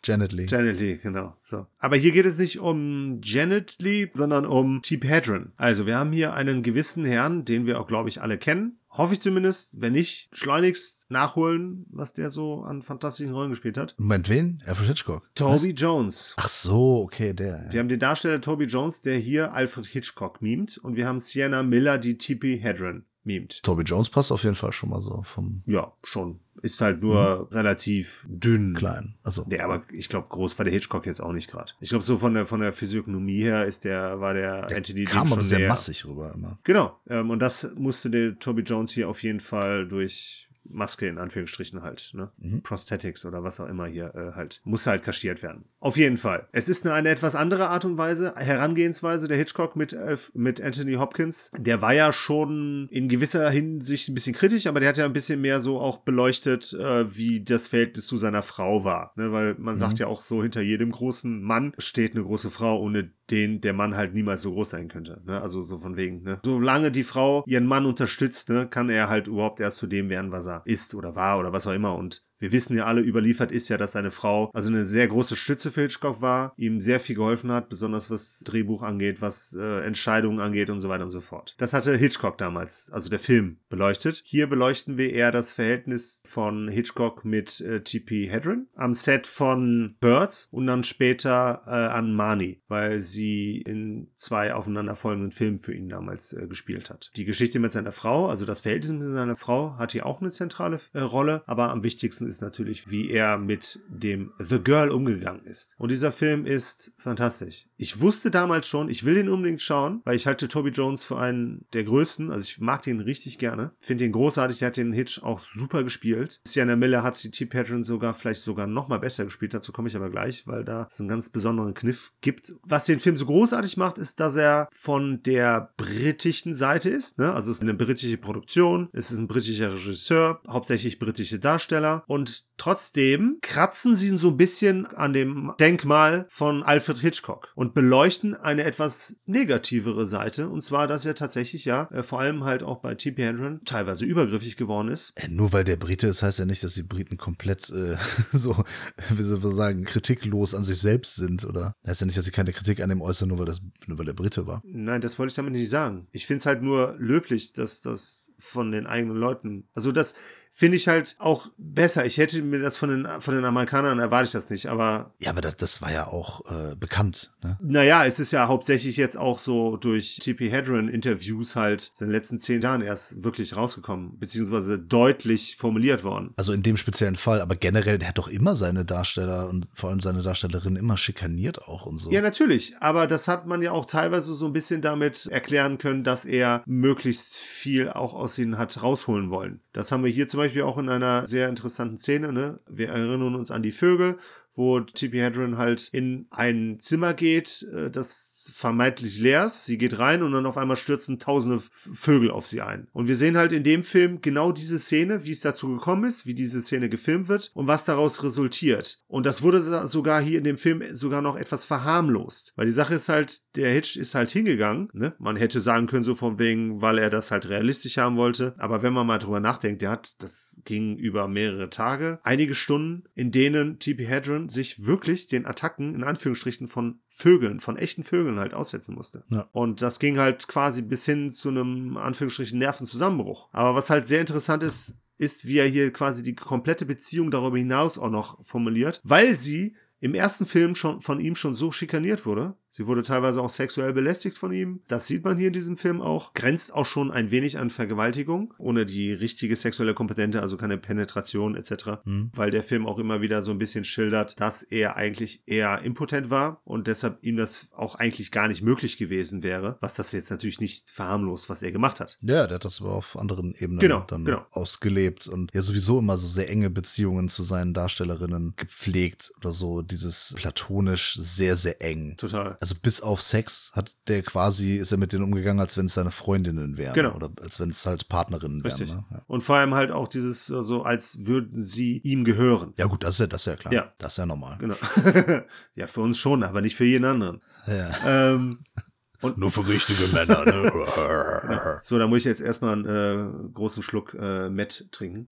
Janet Lee. Janet Lee, genau. So. Aber hier geht es nicht um Janet Lee, sondern um T. Hedren. Also wir haben hier einen gewissen Herrn, den wir auch, glaube ich, alle kennen. Hoffe ich zumindest. Wenn nicht, schleunigst nachholen, was der so an fantastischen Rollen gespielt hat. Moment, wen? Alfred Hitchcock. Toby Jones. Ach so, okay, der. Ja. Wir haben den Darsteller Toby Jones, der hier Alfred Hitchcock mimt. Und wir haben Sienna Miller, die T.P. Hedren mimt. Toby Jones passt auf jeden Fall schon mal so vom Ja, schon. Ist halt nur relativ dünn. Kleinen. Also, Nee, aber ich glaube, groß war der Hitchcock jetzt auch nicht gerade. Ich glaube, so von der, von der Physiognomie her ist der, war der, Anthony kam Dean aber schon sehr näher. massig rüber immer. Genau. Ähm, und das musste der Toby Jones hier auf jeden Fall durch Maske in Anführungsstrichen halt, ne? Mhm. Prosthetics oder was auch immer hier äh, halt, muss halt kaschiert werden. Auf jeden Fall. Es ist eine, eine etwas andere Art und Weise, Herangehensweise der Hitchcock mit, äh, mit Anthony Hopkins. Der war ja schon in gewisser Hinsicht ein bisschen kritisch, aber der hat ja ein bisschen mehr so auch beleuchtet, äh, wie das Verhältnis zu seiner Frau war. Ne? Weil man sagt ja auch so, hinter jedem großen Mann steht eine große Frau, ohne den der Mann halt niemals so groß sein könnte. Ne? Also so von wegen, ne? Solange die Frau ihren Mann unterstützt, ne, kann er halt überhaupt erst zu dem werden, was er ist oder war oder was auch immer. Und wir wissen ja alle, überliefert ist ja, dass seine Frau also eine sehr große Stütze für Hitchcock war, ihm sehr viel geholfen hat, besonders was Drehbuch angeht, was äh, Entscheidungen angeht und so weiter und so fort. Das hatte Hitchcock damals, also der Film, beleuchtet. Hier beleuchten wir eher das Verhältnis von Hitchcock mit äh, T.P. Hedren am Set von Birds und dann später äh, an Marnie, weil sie in zwei aufeinanderfolgenden Filmen für ihn damals äh, gespielt hat. Die Geschichte mit seiner Frau, also das Verhältnis mit seiner Frau, hat hier auch eine zentrale äh, Rolle, aber am wichtigsten ist natürlich, wie er mit dem The Girl umgegangen ist. Und dieser Film ist fantastisch. Ich wusste damals schon, ich will den unbedingt schauen, weil ich halte Toby Jones für einen der größten. Also ich mag den richtig gerne. Finde den großartig. Der hat den Hitch auch super gespielt. Sienna Miller hat die T-Patron sogar vielleicht sogar noch mal besser gespielt. Dazu komme ich aber gleich, weil da es einen ganz besonderen Kniff gibt. Was den Film so großartig macht, ist, dass er von der britischen Seite ist. Ne? Also es ist eine britische Produktion. Es ist ein britischer Regisseur, hauptsächlich britische Darsteller. Und trotzdem kratzen sie so ein bisschen an dem Denkmal von Alfred Hitchcock und beleuchten eine etwas negativere Seite. Und zwar, dass er tatsächlich ja äh, vor allem halt auch bei T.P. Hedren teilweise übergriffig geworden ist. Äh, Nur weil der Brite ist, heißt ja nicht, dass die Briten komplett äh, so, wie soll man sagen, kritiklos an sich selbst sind. Oder heißt ja nicht, dass sie keine Kritik an dem äußern, nur weil, das, nur weil der Brite war. Nein, das wollte ich damit nicht sagen. Ich finde es halt nur löblich, dass das von den eigenen Leuten, also das finde ich halt auch besser. Ich hätte mir das von den, von den Amerikanern erwarte ich das nicht, aber Ja, aber das, das war ja auch äh, bekannt. Ne? naja, es ist ja hauptsächlich jetzt auch so durch T.P. Hedren Interviews halt in den letzten zehn Jahren erst wirklich rausgekommen, beziehungsweise deutlich formuliert worden. Also in dem speziellen Fall, aber generell, der hat doch immer seine Darsteller und vor allem seine Darstellerin immer schikaniert auch und so. Ja, natürlich. Aber das hat man ja auch teilweise so ein bisschen damit erklären können, dass er möglichst viel auch aus ihnen hat rausholen wollen. Das haben wir hier zum Beispiel auch in einer sehr interessanten Szene. Ne? Wir erinnern uns an die Vögel, wo T.P. Hedren halt in ein Zimmer geht, äh, vermeintlich leer ist. Sie geht rein und dann auf einmal stürzen tausende Vögel auf sie ein. Und wir sehen halt in dem Film genau diese Szene, wie es dazu gekommen ist, wie diese Szene gefilmt wird und was daraus resultiert. Und das wurde sogar hier in dem Film sogar noch etwas verharmlost. Weil die Sache ist halt, der Hitch ist halt hingegangen. Ne? Man hätte sagen können, so von wegen, weil er das halt realistisch haben wollte. Aber wenn man mal drüber nachdenkt, der hat, das ging über mehrere Tage, einige Stunden, in denen T.P. Hedren sich wirklich den Attacken, in Anführungsstrichen, von Vögeln, von echten Vögeln halt aussetzen musste. Ja. Und das ging halt quasi bis hin zu einem, Anführungsstrichen, Nervenzusammenbruch. Aber was halt sehr interessant ist, ist, wie er hier quasi die komplette Beziehung darüber hinaus auch noch formuliert, weil sie im ersten Film schon von ihm schon so schikaniert wurde. Sie wurde teilweise auch sexuell belästigt von ihm. Das sieht man hier in diesem Film auch. Grenzt auch schon ein wenig an Vergewaltigung, ohne die richtige sexuelle Kompetente, also keine Penetration etc. Hm. Weil der Film auch immer wieder so ein bisschen schildert, dass er eigentlich eher impotent war und deshalb ihm das auch eigentlich gar nicht möglich gewesen wäre, was das jetzt natürlich nicht verharmlost, was er gemacht hat. Ja, der hat das aber auf anderen Ebenen Genau, dann genau. ausgelebt und ja sowieso immer so sehr enge Beziehungen zu seinen Darstellerinnen gepflegt oder so dieses platonisch sehr, sehr eng. Total. Also bis auf Sex hat der quasi, ist er mit denen umgegangen, als wenn es seine Freundinnen wären. Genau. Oder als wenn es halt Partnerinnen wären. Richtig. Ne? Ja. Und vor allem halt auch dieses so, als würden sie ihm gehören. ja gut, das ist ja, das ist ja klar. Ja. Das ist ja normal. Genau. ja, für uns schon, aber nicht für jeden anderen. Ja. Ähm, Nur für richtige Männer. Ne? so, da muss ich jetzt erstmal einen äh, großen Schluck äh, Met trinken.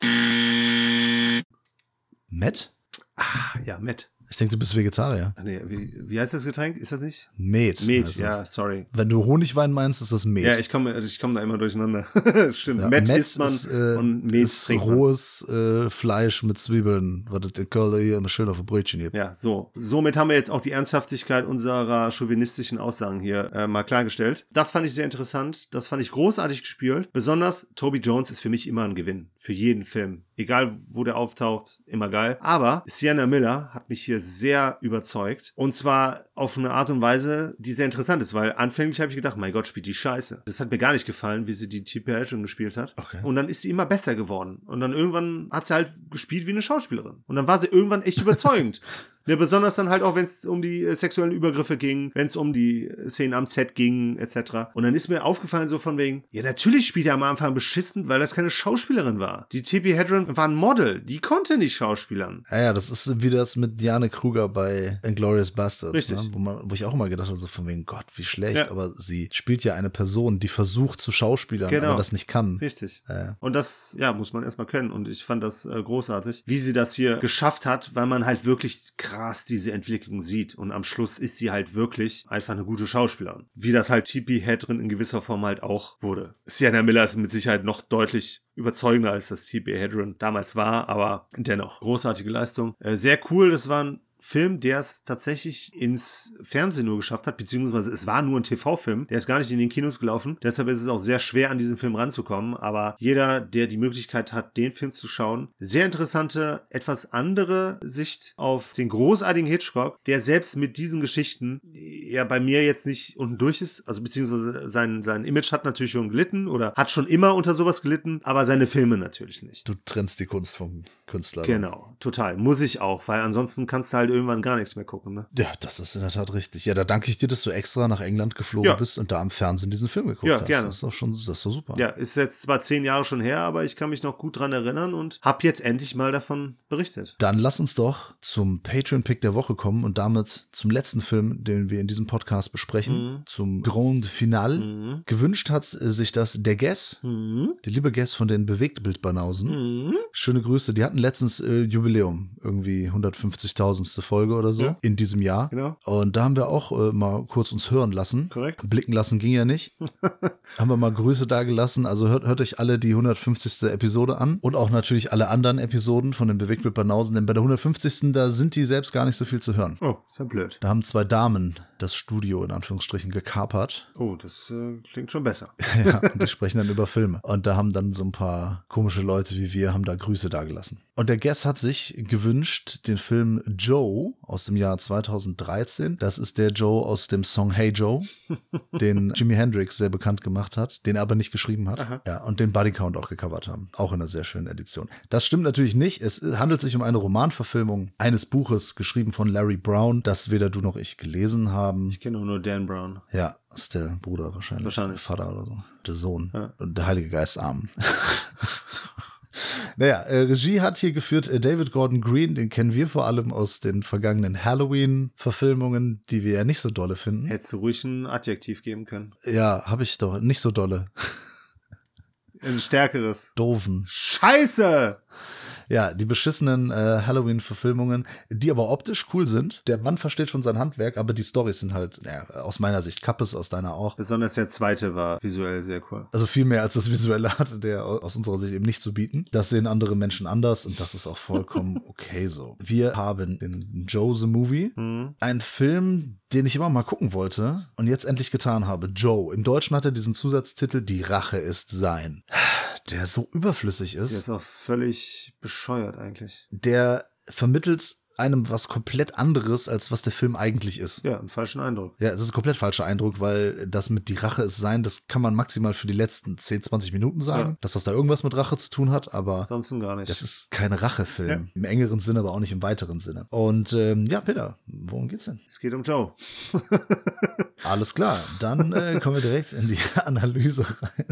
Matt? Ah, ja, Met. Ich denke, du bist Vegetarier. Ach Nee, wie, wie heißt das Getränk? Ist das nicht? Met. Met, ja, es. sorry. Wenn du Honigwein meinst, ist das Met. Ja, ich komme ich komm da immer durcheinander. Stimmt. Ja, Met, Met isst man ist, äh, und Met ist trinkt man. rohes äh, Fleisch mit Zwiebeln, was das in Köln hier immer schön auf ein Brötchen gibt. Ja, so. Somit haben wir jetzt auch die Ernsthaftigkeit unserer chauvinistischen Aussagen hier äh, mal klargestellt. Das fand ich sehr interessant. Das fand ich großartig gespielt. Besonders Toby Jones ist für mich immer ein Gewinn. Für jeden Film. Egal, wo der auftaucht, immer geil. Aber Sienna Miller hat mich hier sehr überzeugt. Und zwar auf eine Art und Weise, die sehr interessant ist, weil anfänglich habe ich gedacht, mein Gott, spielt die scheiße. Das hat mir gar nicht gefallen, wie sie die T.P. Hatton gespielt hat. Okay. Und dann ist sie immer besser geworden. Und dann irgendwann hat sie halt gespielt wie eine Schauspielerin. Und dann war sie irgendwann echt überzeugend. Ja, besonders dann halt auch, wenn es um die äh, sexuellen Übergriffe ging, wenn es um die Szenen am Set ging, etc. Und dann ist mir aufgefallen, so von wegen, ja, natürlich spielt er am Anfang beschissen, weil das keine Schauspielerin war. Die T.P. Hedron war ein Model, die konnte nicht schauspielern. Ja, ja, das ist wie das mit Diane Kruger bei Inglourious Bastards, ne? wo, man, wo ich auch immer gedacht habe, so von wegen Gott, wie schlecht. Ja. Aber sie spielt ja eine Person, die versucht zu schauspielern, Genau. aber das nicht kann. Richtig. Ja. Und das, ja, muss man erstmal können. Und ich fand das äh, großartig, wie sie das hier geschafft hat, weil man halt wirklich krass diese Entwicklung sieht. Und am Schluss ist sie halt wirklich einfach eine gute Schauspielerin. Wie das halt T.P. Hedren in gewisser Form halt auch wurde. Sienna Miller ist mit Sicherheit noch deutlich überzeugender als das T.P. Hedren damals war, aber dennoch großartige Leistung. Äh, sehr cool, das war ein Film, der es tatsächlich ins Fernsehen nur geschafft hat, beziehungsweise es war nur ein TV-Film, der ist gar nicht in den Kinos gelaufen. Deshalb ist es auch sehr schwer, an diesen Film ranzukommen. Aber jeder, der die Möglichkeit hat, den Film zu schauen, sehr interessante, etwas andere Sicht auf den großartigen Hitchcock, der selbst mit diesen Geschichten ja bei mir jetzt nicht unten durch ist. Also beziehungsweise sein, sein Image hat natürlich schon gelitten oder hat schon immer unter sowas gelitten, aber seine Filme natürlich nicht. Du trennst die Kunst vom Künstler. Genau, total. Muss ich auch, weil ansonsten kannst du halt irgendwann gar nichts mehr gucken. Ne? Ja, das ist in der Tat richtig. Ja, da danke ich dir, dass du extra nach England geflogen Ja. bist und da am Fernsehen diesen Film geguckt Ja, hast. gerne. Das ist doch schon, das ist doch super. Ja, ist jetzt zwar zehn Jahre schon her, aber ich kann mich noch gut dran erinnern und habe jetzt endlich mal davon berichtet. Dann lass uns doch zum Patreon-Pick der Woche kommen und damit zum letzten Film, den wir in diesem Podcast besprechen, Mhm. zum Grand Finale. Mhm. Gewünscht hat sich das der Guess, Mhm. der liebe Guess von den Bewegtbildbanausen. Mhm. Schöne Grüße, die hatten letztens äh, Jubiläum, irgendwie 150.000. Folge oder so Ja. in diesem Jahr. Genau. Und da haben wir auch äh, mal kurz uns hören lassen. Korrekt. Blicken lassen ging ja nicht. haben wir mal Grüße da gelassen. Also hört, hört euch alle die 150. Episode an und auch natürlich alle anderen Episoden von den Bewegtbildbanausen, denn bei der 150. da sind die selbst gar nicht so viel zu hören. Oh, ist ja blöd. Da haben zwei Damen das Studio in Anführungsstrichen gekapert. Oh, das äh, klingt schon besser. Ja, und die sprechen dann über Filme. Und da haben dann so ein paar komische Leute wie wir, haben da Grüße dagelassen. Und der Guest hat sich gewünscht, den Film Joe aus dem Jahr 2013. Das ist der Joe aus dem Song Hey Joe, den Jimi Hendrix sehr bekannt gemacht hat, den er aber nicht geschrieben hat. Aha. Ja, und den Body Count auch gecovert haben. Auch in einer sehr schönen Edition. Das stimmt natürlich nicht. Es handelt sich um eine Romanverfilmung eines Buches, geschrieben von Larry Brown, das weder du noch ich gelesen haben. Ich kenne nur Dan Brown. Ja, ist der Bruder wahrscheinlich. Wahrscheinlich. Der Vater oder so. Der Sohn. Ja. Und der Heilige Geist Arm. naja, äh, Regie hat hier geführt äh, David Gordon Green, den kennen wir vor allem aus den vergangenen Halloween-Verfilmungen, die wir ja nicht so dolle finden. Hättest du ruhig ein Adjektiv geben können. Ja, habe ich doch. Nicht so dolle. Ein stärkeres. Doofen. Scheiße! Ja, die beschissenen äh, Halloween-Verfilmungen, die aber optisch cool sind. Der Mann versteht schon sein Handwerk, aber die Storys sind halt, ja, aus meiner Sicht, Kappes, aus deiner auch. Besonders der zweite war visuell sehr cool. Also viel mehr als das Visuelle hatte der aus unserer Sicht eben nicht zu bieten. Das sehen andere Menschen anders und das ist auch vollkommen okay so. Wir haben in Joe the Movie Hm. einen Film, den ich immer mal gucken wollte und jetzt endlich getan habe. Joe. Im Deutschen hat er diesen Zusatztitel Die Rache ist sein. Der so überflüssig Der ist. ist auch völlig bescheuert eigentlich. Der vermittelt einem was komplett anderes, als was der Film eigentlich ist. Ja, einen falschen Eindruck. Ja, es ist ein komplett falscher Eindruck, weil das mit die Rache ist sein, das kann man maximal für die letzten 10, 20 Minuten sagen, Ja. dass das da irgendwas mit Rache zu tun hat, aber Ansonsten gar nicht. das ist kein Rachefilm. Ja. Im engeren Sinne, aber auch nicht im weiteren Sinne. Und ähm, ja, Peter, worum geht's denn? es geht um Joe. Alles klar, dann äh, kommen wir direkt in die Analyse rein.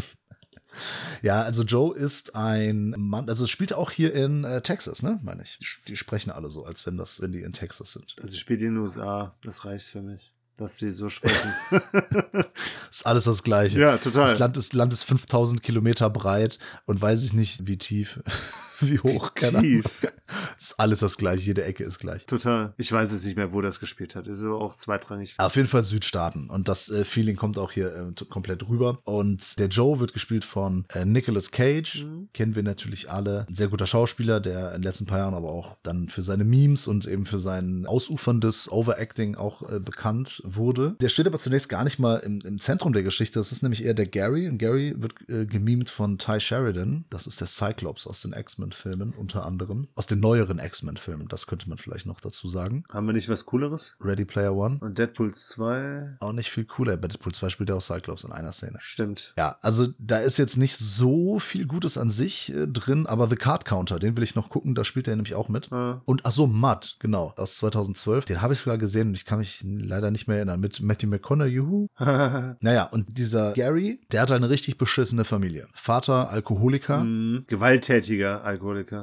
Ja, also Joe ist ein Mann, also es spielt auch hier in äh, Texas, ne, meine ich. Die, sprechen alle so, als wenn das, wenn die in Texas sind. Also spielt in den USA. Das reicht für mich. Dass sie so sprechen. Ist alles das Gleiche. ja, total. Das Land ist, Land ist 5000 Kilometer breit und weiß ich nicht, wie tief. wie hoch, Wie keine Ahnung. tief. Ist alles das gleiche, jede Ecke ist gleich. Total. Ich weiß jetzt nicht mehr, wo das gespielt hat. Ist aber auch zweitrangig. Auf jeden Fall Südstaaten. Und das äh, Feeling kommt auch hier äh, komplett rüber. Und der Joe wird gespielt von äh, Nicolas Cage. Mhm. Kennen wir natürlich alle. Ein sehr guter Schauspieler, der in den letzten paar Jahren aber auch dann für seine Memes und eben für sein ausuferndes Overacting auch äh, bekannt wurde. Der steht aber zunächst gar nicht mal im, im Zentrum der Geschichte. Das ist nämlich eher der Gary. Und Gary wird äh, gemimt von Ty Sheridan. Das ist der Cyclops aus den X-Men-Filmen unter anderem. Aus den neueren X-Men-Filmen. Das könnte man vielleicht noch dazu sagen. Haben wir nicht was Cooleres? Ready Player One. Und Deadpool 2? Auch nicht viel cooler. Bei Deadpool 2 spielt er auch Cyclops in einer Szene. Stimmt. Ja, also da ist jetzt nicht so viel Gutes an sich äh, drin, aber The Card Counter, den will ich noch gucken, da spielt er nämlich auch mit. Ah. Und ach so, Mud, genau, aus 2012. Den habe ich sogar gesehen und ich kann mich leider nicht mehr erinnern. Mit Matthew McConaughey. juhu. Naja, und dieser Gary, der hat eine richtig beschissene Familie. Vater, Alkoholiker. Hm, Gewalttätiger Alkoholiker.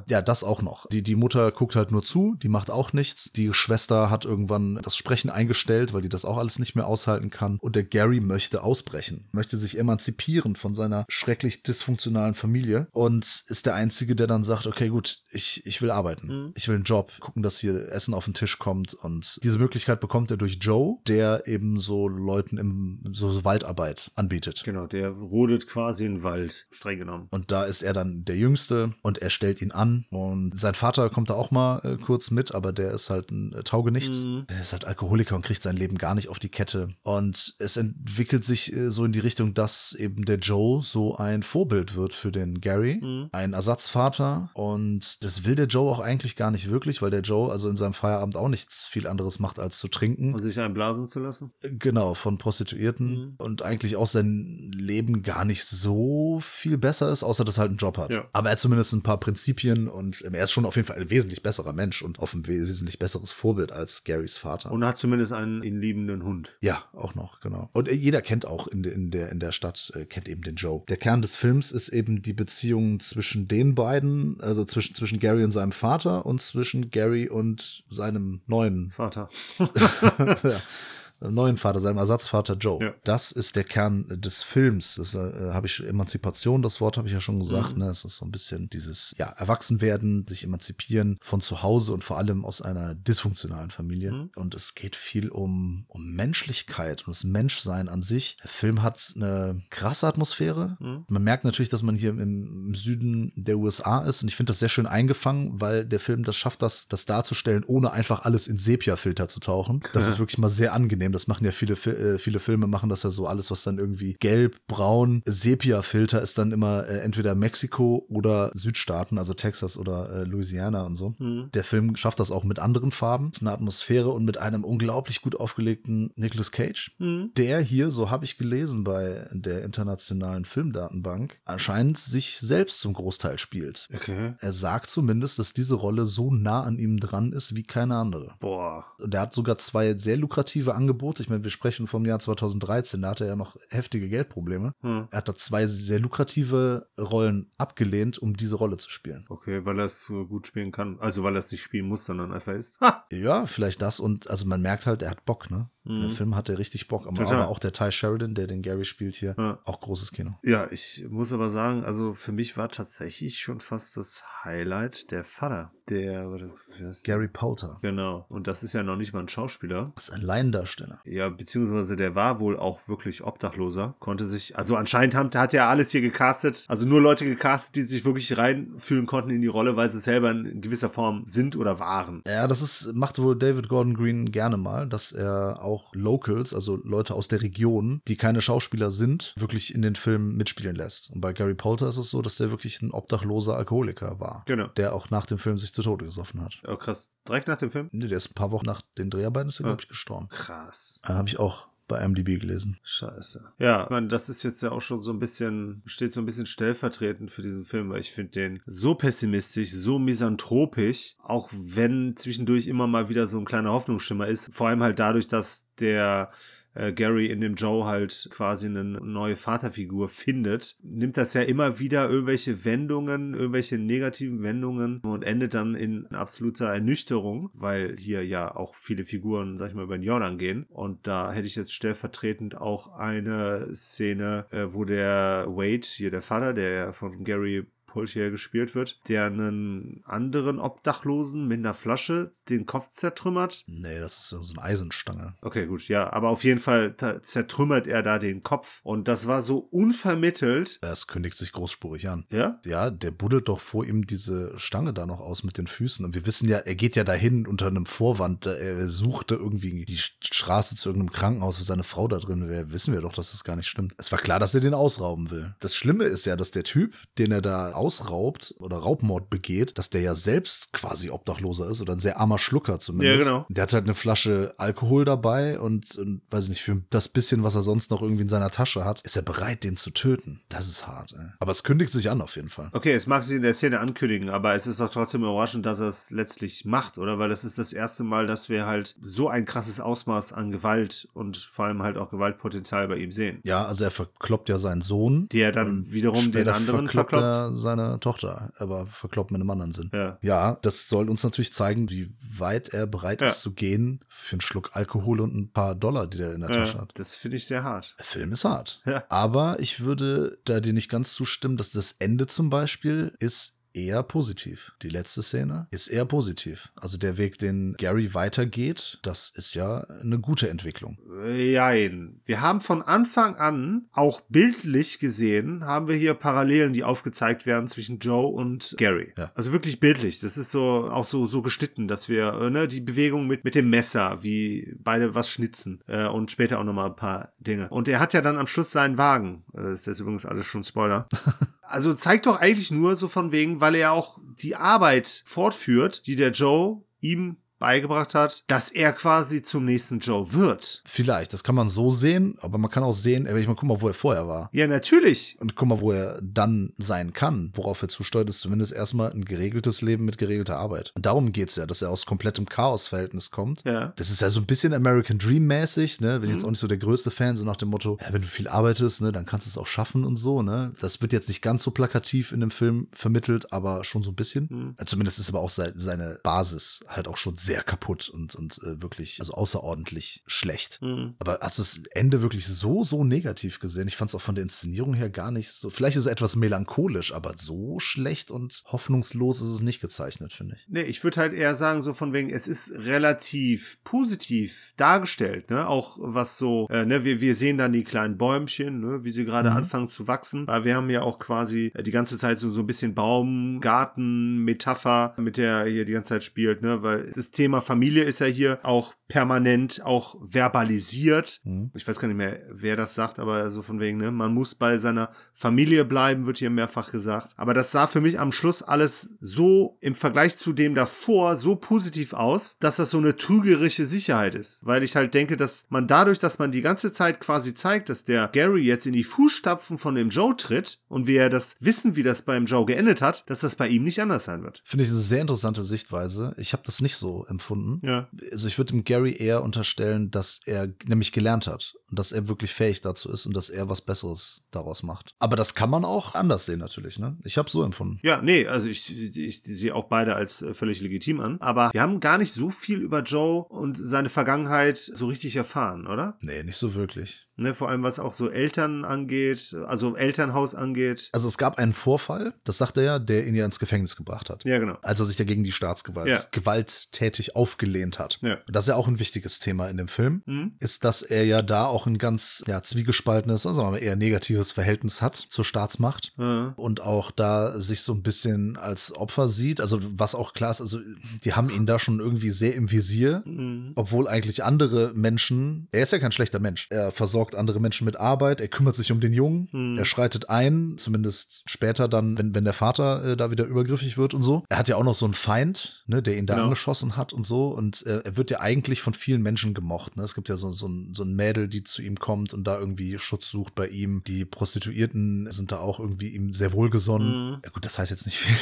Ja, das auch noch. Die, die Mutter guckt halt nur zu, die macht auch nichts. Die Schwester hat irgendwann das Sprechen eingestellt, weil die das auch alles nicht mehr aushalten kann. Und der Gary möchte ausbrechen, möchte sich emanzipieren von seiner schrecklich dysfunktionalen Familie und ist der Einzige, der dann sagt, okay, gut, ich, ich will arbeiten. Mhm. Ich will einen Job, gucken, dass hier Essen auf den Tisch kommt. Und diese Möglichkeit bekommt er durch Joe, der eben so Leuten im so Waldarbeit anbietet. Genau, der rodet quasi in Wald, streng genommen. Und da ist er dann der Jüngste und er stellt ihn an. Und sein Vater kommt da auch mal äh, kurz mit, aber der ist halt ein äh, Taugenichts. Mhm. Er ist halt Alkoholiker und kriegt sein Leben gar nicht auf die Kette. Und es entwickelt sich äh, so in die Richtung, dass eben der Joe so ein Vorbild wird für den Gary. Mhm. Ein Ersatzvater. Und das will der Joe auch eigentlich gar nicht wirklich, weil der Joe also in seinem Feierabend auch nichts viel anderes macht, als zu trinken. Um sich einblasen zu lassen. Genau, von Prostituierten Mhm. und eigentlich auch sein Leben gar nicht so viel besser ist, außer dass er halt einen Job hat. Ja. Aber er hat zumindest ein paar Prinzipien und ähm, er ist schon auf jeden Fall ein wesentlich besserer Mensch und auf ein we- wesentlich besseres Vorbild als Garys Vater. Und hat zumindest einen ihn liebenden Hund. ja, auch noch, genau. Und äh, jeder kennt auch in, in, der, in der Stadt, äh, kennt eben den Joe. Der Kern des Films ist eben die Beziehung zwischen den beiden, also zwischen, zwischen Gary und seinem Vater und zwischen Gary und seinem neuen Vater. ja, neuen Vater, seinem Ersatzvater Joe. Ja. Das ist der Kern des Films. Das äh, habe ich Emanzipation, das Wort habe ich ja schon gesagt. Mhm. Ne? Es ist so ein bisschen dieses ja, Erwachsenwerden, sich emanzipieren von zu Hause und vor allem aus einer dysfunktionalen Familie. Mhm. Und es geht viel um, um Menschlichkeit und das Menschsein an sich. Der Film hat eine krasse Atmosphäre. Mhm. Man merkt natürlich, dass man hier im, im Süden der USA ist und ich finde das sehr schön eingefangen, weil der Film das schafft, das, das darzustellen, ohne einfach alles in Sepia-Filter zu tauchen. Das ist wirklich mal sehr angenehm. Das machen ja viele, äh, viele Filme, machen das ja so alles, was dann irgendwie gelb, braun, Sepia-Filter ist dann immer äh, entweder Mexiko oder Südstaaten, also Texas oder äh, Louisiana und so. Mhm. Der Film schafft das auch mit anderen Farben, eine Atmosphäre und mit einem unglaublich gut aufgelegten Nicolas Cage Mhm. der hier, so habe ich gelesen bei der internationalen Filmdatenbank, anscheinend sich selbst zum Großteil spielt. Okay. Er sagt zumindest, dass diese Rolle so nah an ihm dran ist wie keine andere. Boah. Und er hat sogar zwei sehr lukrative Angebote. Ich meine, wir sprechen vom Jahr 2013, da hatte er ja noch heftige Geldprobleme. Hm. Er hat da zwei sehr lukrative Rollen abgelehnt, um diese Rolle zu spielen. Okay, weil er es so gut spielen kann. Also weil er es nicht spielen muss, sondern einfach ist. Ha! Ja, vielleicht das. Und also man merkt halt, er hat Bock, ne? Mhm. Der Film hat er richtig Bock. Aber, aber auch der Ty Sheridan, der den Gary spielt hier, Ja. auch großes Kino. Ja, ich muss aber sagen, also für mich war tatsächlich schon fast das Highlight der Vater. Der, warte? Gary Poulter. Genau. Und das ist ja noch nicht mal ein Schauspieler. Das ist ein Laiendarsteller. Ja, beziehungsweise der war wohl auch wirklich Obdachloser. Konnte sich, also anscheinend hat, hat er alles hier gecastet. Also nur Leute gecastet, die sich wirklich reinfühlen konnten in die Rolle, weil sie selber in gewisser Form sind oder waren. Ja, das ist, macht wohl David Gordon Green gerne mal, dass er auch Locals, also Leute aus der Region, die keine Schauspieler sind, wirklich in den Filmen mitspielen lässt. Und bei Gary Poulter ist es so, dass der wirklich ein obdachloser Alkoholiker war. Genau. Der auch nach dem Film sich zu Tode gesoffen hat. Oh, krass. Direkt nach dem Film? Nee, der ist ein paar Wochen nach den Dreharbeiten ist er, Ja. glaube ich, gestorben. Krass. Äh, Habe ich auch bei IMDb gelesen. Scheiße. Ja, ich meine, das ist jetzt ja auch schon so ein bisschen, steht so ein bisschen stellvertretend für diesen Film, weil ich finde den so pessimistisch, so misanthropisch, auch wenn zwischendurch immer mal wieder so ein kleiner Hoffnungsschimmer ist. Vor allem halt dadurch, dass der äh, Gary in dem Joe halt quasi eine neue Vaterfigur findet, nimmt das ja immer wieder irgendwelche Wendungen, irgendwelche negativen Wendungen und endet dann in absoluter Ernüchterung, weil hier ja auch viele Figuren, sag ich mal, über den Jordan gehen. Und da hätte ich jetzt stellvertretend auch eine Szene, äh, wo der Wade, hier der Vater, der von Gary Polchier gespielt wird, der einen anderen Obdachlosen mit einer Flasche den Kopf zertrümmert. Nee, das ist so eine Eisenstange. Okay, gut, ja, aber auf jeden Fall zertrümmert er da den Kopf und das war so unvermittelt. Es kündigt sich großspurig an. Ja? Ja, der buddelt doch vor ihm diese Stange da noch aus mit den Füßen und wir wissen ja, er geht ja dahin unter einem Vorwand, er suchte irgendwie die Straße zu irgendeinem Krankenhaus, wo seine Frau da drin wäre. Wissen wir doch, dass das gar nicht stimmt. Es war klar, dass er den ausrauben will. Das Schlimme ist ja, dass der Typ, den er da ausraubt oder Raubmord begeht, dass der ja selbst quasi Obdachloser ist oder ein sehr armer Schlucker zumindest. Ja, genau. Der hat halt eine Flasche Alkohol dabei und, und weiß nicht, für das bisschen, was er sonst noch irgendwie in seiner Tasche hat, ist er bereit, den zu töten. Das ist hart, ey. Aber es kündigt sich an auf jeden Fall. Okay, es mag sich in der Szene ankündigen, aber es ist doch trotzdem überraschend, dass er es letztlich macht, oder? Weil das ist das erste Mal, dass wir halt so ein krasses Ausmaß an Gewalt und vor allem halt auch Gewaltpotenzial bei ihm sehen. Ja, also er verkloppt ja seinen Sohn. Der dann wiederum den anderen verkloppt. verkloppt. Seine Tochter, aber verkloppt mit einem anderen Sinn. Ja. Ja, das soll uns natürlich zeigen, wie weit er bereit Ja. ist zu gehen für einen Schluck Alkohol und ein paar Dollar, die er in der Tasche Ja, hat. das finde ich sehr hart. Der Film ist hart. Aber ich würde da dir nicht ganz zustimmen, dass das Ende zum Beispiel ist eher positiv. Die letzte Szene ist eher positiv. Also der Weg, den Gary weitergeht, das ist ja eine gute Entwicklung. Jein. Wir haben von Anfang an, auch bildlich gesehen, haben wir hier Parallelen, die aufgezeigt werden zwischen Joe und Gary. Ja. Also wirklich bildlich. Das ist so auch so, so geschnitten, dass wir äh, ne, die Bewegung mit, mit dem Messer, wie beide was schnitzen äh, und später auch nochmal ein paar Dinge. Und er hat ja dann am Schluss seinen Wagen. Äh, ist das übrigens alles schon Spoiler. Also zeigt doch eigentlich nur so von wegen, weil er auch die Arbeit fortführt, die der Joe ihm beigebracht hat, dass er quasi zum nächsten Joe wird. Vielleicht, das kann man so sehen, aber man kann auch sehen, ey, ich mal, guck mal, wo er vorher war. Ja, natürlich. Und guck mal, wo er dann sein kann. Worauf er zusteuert, ist zumindest erstmal ein geregeltes Leben mit geregelter Arbeit. Und darum geht's ja, dass er aus komplettem Chaosverhältnis kommt. Ja. Das ist ja so ein bisschen American Dream mäßig, ne? Bin jetzt Mhm. auch nicht so der größte Fan, so nach dem Motto, ja, wenn du viel arbeitest, ne, dann kannst du es auch schaffen und so, ne? Das wird jetzt nicht ganz so plakativ in dem Film vermittelt, aber schon so ein bisschen. Mhm. Zumindest ist aber auch sei- seine Basis halt auch schon sehr kaputt und, und äh, wirklich, also außerordentlich schlecht. Mhm. Aber hast du das Ende wirklich so, so negativ gesehen? Ich fand es auch von der Inszenierung her gar nicht so. Vielleicht ist es etwas melancholisch, aber so schlecht und hoffnungslos ist es nicht gezeichnet, finde ich. Nee, ich würde halt eher sagen, so von wegen, es ist relativ positiv dargestellt, ne? Auch was so, äh, ne, wir, wir sehen dann die kleinen Bäumchen, ne, wie sie gerade Mhm. anfangen zu wachsen. Weil wir haben ja auch quasi äh, die ganze Zeit so, so ein bisschen Baumgarten-Metapher, mit der er hier die ganze Zeit spielt, ne? Weil das Thema Familie ist ja hier auch permanent auch verbalisiert. Mhm. Ich weiß gar nicht mehr, wer das sagt, aber so von wegen, ne, man muss bei seiner Familie bleiben, wird hier mehrfach gesagt. Aber das sah für mich am Schluss alles so im Vergleich zu dem davor so positiv aus, dass das so eine trügerische Sicherheit ist. Weil ich halt denke, dass man dadurch, dass man die ganze Zeit quasi zeigt, dass der Gary jetzt in die Fußstapfen von dem Joe tritt und wir das wissen, wie das beim Joe geendet hat, dass das bei ihm nicht anders sein wird. Finde ich eine sehr interessante Sichtweise. Ich habe das nicht so empfunden. Ja. Also ich würde dem Gary eher unterstellen, dass er nämlich gelernt hat und dass er wirklich fähig dazu ist und dass er was Besseres daraus macht. Aber das kann man auch anders sehen natürlich. Ne? Ich habe so empfunden. Ja, nee, also ich, ich, ich sehe auch beide als äh, völlig legitim an. Aber wir haben gar nicht so viel über Joe und seine Vergangenheit so richtig erfahren, oder? Nee, nicht so wirklich. Ne, vor allem was auch so Eltern angeht, also Elternhaus angeht. Also es gab einen Vorfall, das sagt er ja, der ihn ja ins Gefängnis gebracht hat. Ja, genau. Als er sich dagegen die Staatsgewalt Ja. gewalttätig aufgelehnt hat. Ja. Und das ist ja auch ein wichtiges Thema in dem Film. Mhm. ist, dass er ja da auch ein ganz ja, zwiegespaltenes, also sagen wir mal eher negatives Verhältnis hat zur Staatsmacht Äh, und auch da sich so ein bisschen als Opfer sieht. Also was auch klar ist, also die haben ihn da schon irgendwie sehr im Visier, mhm. obwohl eigentlich andere Menschen, er ist ja kein schlechter Mensch, er versorgt andere Menschen mit Arbeit, er kümmert sich um den Jungen, Mhm. er schreitet ein, zumindest später dann, wenn, wenn der Vater äh, da wieder übergriffig wird und so. Er hat ja auch noch so einen Feind, ne, der ihn da Genau. angeschossen hat und so und äh, er wird ja eigentlich von vielen Menschen gemocht. Ne? Es gibt ja so, so, ein, so ein Mädel, die zu ihm kommt und da irgendwie Schutz sucht bei ihm. Die Prostituierten sind da auch irgendwie ihm sehr wohlgesonnen. Mhm. Ja gut, das heißt jetzt nicht viel.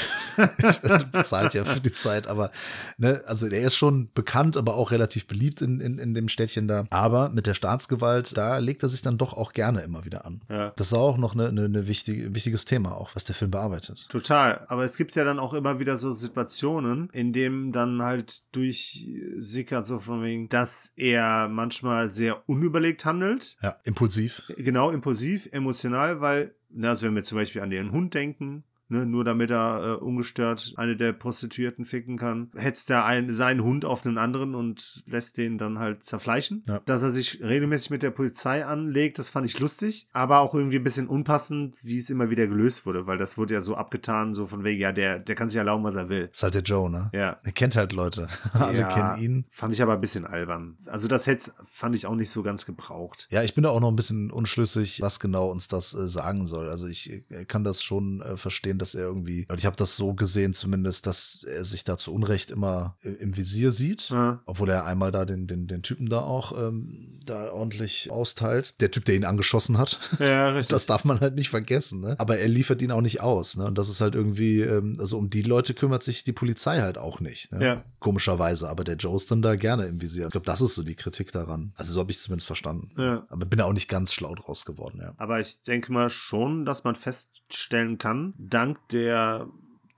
ich bezahlt ja für die Zeit, aber ne, also der ist schon bekannt, aber auch relativ beliebt in, in, in dem Städtchen da. Aber mit der Staatsgewalt, da legt er sich dann doch auch gerne immer wieder an. Ja. Das ist auch noch eine, eine, eine wichtige, ein wichtiges Thema auch, was der Film bearbeitet. Total. Aber es gibt ja dann auch immer wieder so Situationen, in denen dann halt durchsickert so von wegen, dass er manchmal sehr unüberlegt handelt. Ja, impulsiv. Genau, impulsiv, emotional, weil, na, also wenn wir zum Beispiel an den Hund denken, ne, nur damit er äh, ungestört eine der Prostituierten ficken kann, hetzt er ein, seinen Hund auf einen anderen und lässt den dann halt zerfleischen. Ja. Dass er sich regelmäßig mit der Polizei anlegt, das fand ich lustig, aber auch irgendwie ein bisschen unpassend, wie es immer wieder gelöst wurde, weil das wurde ja so abgetan, so von wegen, ja, der, der kann sich erlauben, was er will. Ist halt der Joe, ne? Ja. Er kennt halt Leute. Alle Ja, kennen ihn. Fand ich aber ein bisschen albern. Also das hätte fand ich auch nicht so ganz gebraucht. Ja, ich bin da auch noch ein bisschen unschlüssig, was genau uns das äh, sagen soll. Also ich äh, kann das schon äh, verstehen, dass er irgendwie, und ich habe das so gesehen zumindest, dass er sich da zu Unrecht immer im Visier sieht. Ja. Obwohl er einmal da den, den, den Typen da auch ähm, da ordentlich austeilt. Der Typ, der ihn angeschossen hat. Ja, richtig. Das darf man halt nicht vergessen, ne? Aber er liefert ihn auch nicht aus, ne? Und das ist halt irgendwie, ähm, also um die Leute kümmert sich die Polizei halt auch nicht, ne? Ja. Komischerweise. Aber der Joe ist dann da gerne im Visier. Ich glaube, das ist so die Kritik daran. Also so habe ich es zumindest verstanden. Ja. Aber bin da auch nicht ganz schlau draus geworden, ja. Aber ich denke mal schon, dass man feststellen kann, dank der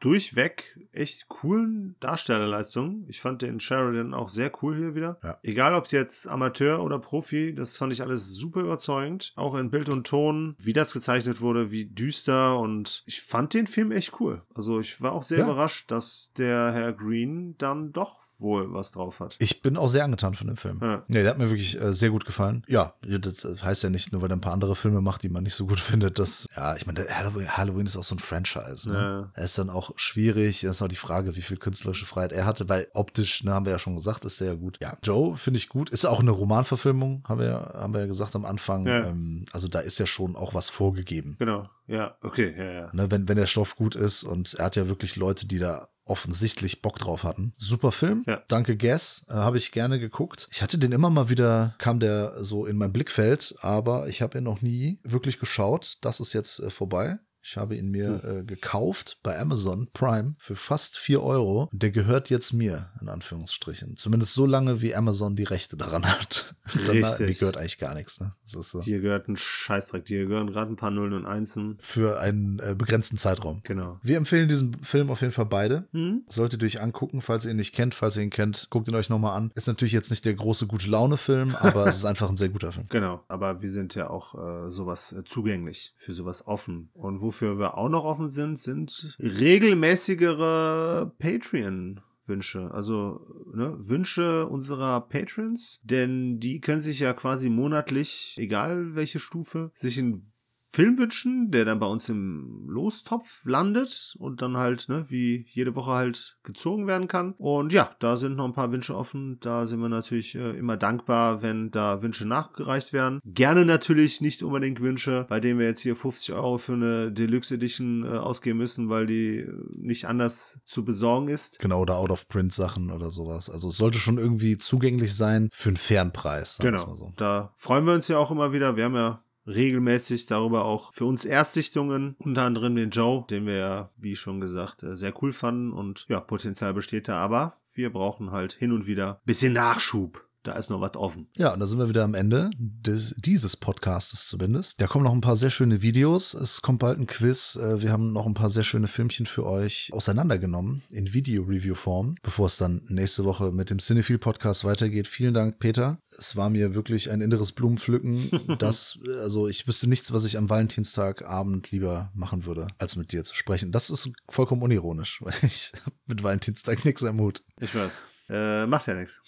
durchweg echt coolen Darstellerleistung. Ich fand den Sheridan auch sehr cool hier wieder. Ja. Egal, ob es jetzt Amateur oder Profi, das fand ich alles super überzeugend. Auch in Bild und Ton, wie das gezeichnet wurde, wie düster und ich fand den Film echt cool. Also ich war auch sehr Ja. überrascht, dass der Herr Green dann doch wohl was drauf hat. Ich bin auch sehr angetan von dem Film. Ja. Nee, der hat mir wirklich äh, sehr gut gefallen. Ja, das äh, heißt ja nicht nur, weil er ein paar andere Filme macht, die man nicht so gut findet, dass, ja, ich meine, Halloween, Halloween ist auch so ein Franchise, ne? Ja. Er ist dann auch schwierig. Das ist auch die Frage, wie viel künstlerische Freiheit er hatte, weil optisch, ne, haben wir ja schon gesagt, ist sehr gut. Ja, Joe finde ich gut. Ist auch eine Romanverfilmung, haben wir, ja- haben wir ja gesagt am Anfang. Ja. Ähm, also da ist ja schon auch was vorgegeben. Genau. Ja, okay, ja, ja. Ne, wenn, wenn der Stoff gut ist und er hat ja wirklich Leute, die da offensichtlich Bock drauf hatten. Super Film. Ja. Danke, Guess. Äh, habe ich gerne geguckt. Ich hatte den immer mal wieder, kam der so in mein Blickfeld, aber ich habe ihn noch nie wirklich geschaut. Das ist jetzt äh, vorbei. Ich habe ihn mir äh, gekauft bei Amazon Prime für fast 4 Euro. Der gehört jetzt mir, in Anführungsstrichen. Zumindest so lange, wie Amazon die Rechte daran hat. Danach, Richtig. mir gehört eigentlich gar nichts. Ne? So. Dir gehört ein Scheißdreck. Dir gehören gerade ein paar Nullen und Einsen. Für einen äh, begrenzten Zeitraum. Genau. Wir empfehlen diesen Film auf jeden Fall beide. Hm? Solltet ihr euch angucken, falls ihr ihn nicht kennt. Falls ihr ihn kennt, guckt ihn euch nochmal an. Ist natürlich jetzt nicht der große gute Laune-Film, aber es ist einfach ein sehr guter Film. Genau, aber wir sind ja auch äh, sowas äh, zugänglich, für sowas offen. Und wofür wir auch noch offen sind, sind regelmäßigere Patreon. Wünsche, also ne, Wünsche unserer Patrons, denn die können sich ja quasi monatlich, egal welche Stufe, sich einen Film wünschen, der dann bei uns im Lostopf landet und dann halt, ne, wie jede Woche halt gezogen werden kann. Und ja, da sind noch ein paar Wünsche offen. Da sind wir natürlich äh, immer dankbar, wenn da Wünsche nachgereicht werden. Gerne natürlich nicht unbedingt Wünsche, bei denen wir jetzt hier 50 Euro für eine Deluxe Edition äh, ausgeben müssen, weil die äh, nicht anders zu besorgen ist. Genau, oder Out-of-Print-Sachen oder sowas. Also es sollte schon irgendwie zugänglich sein für einen fairen Preis. Genau. Mal so. Da freuen wir uns ja auch immer wieder. Wir haben ja regelmäßig darüber auch für uns Erstsichtungen, unter anderem den Joe, den wir ja, wie schon gesagt, äh, sehr cool fanden und ja, Potenzial besteht da, aber wir brauchen halt hin und wieder bisschen Nachschub. Da ist noch was offen. Ja, und da sind wir wieder am Ende des, dieses Podcastes zumindest. Da kommen noch ein paar sehr schöne Videos. Es kommt bald ein Quiz. Äh, Wir haben noch ein paar sehr schöne Filmchen für euch auseinandergenommen in Video-Review-Form, bevor es dann nächste Woche mit dem Cinephile Podcast weitergeht. Vielen Dank, Peter. Es war mir wirklich ein inneres Blumenpflücken. Das, also ich wüsste nichts, was ich am Valentinstagabend lieber machen würde, als mit dir zu sprechen. Das ist vollkommen unironisch, weil ich mit Valentinstag nichts am Hut. Ich weiß. Äh, macht ja nichts.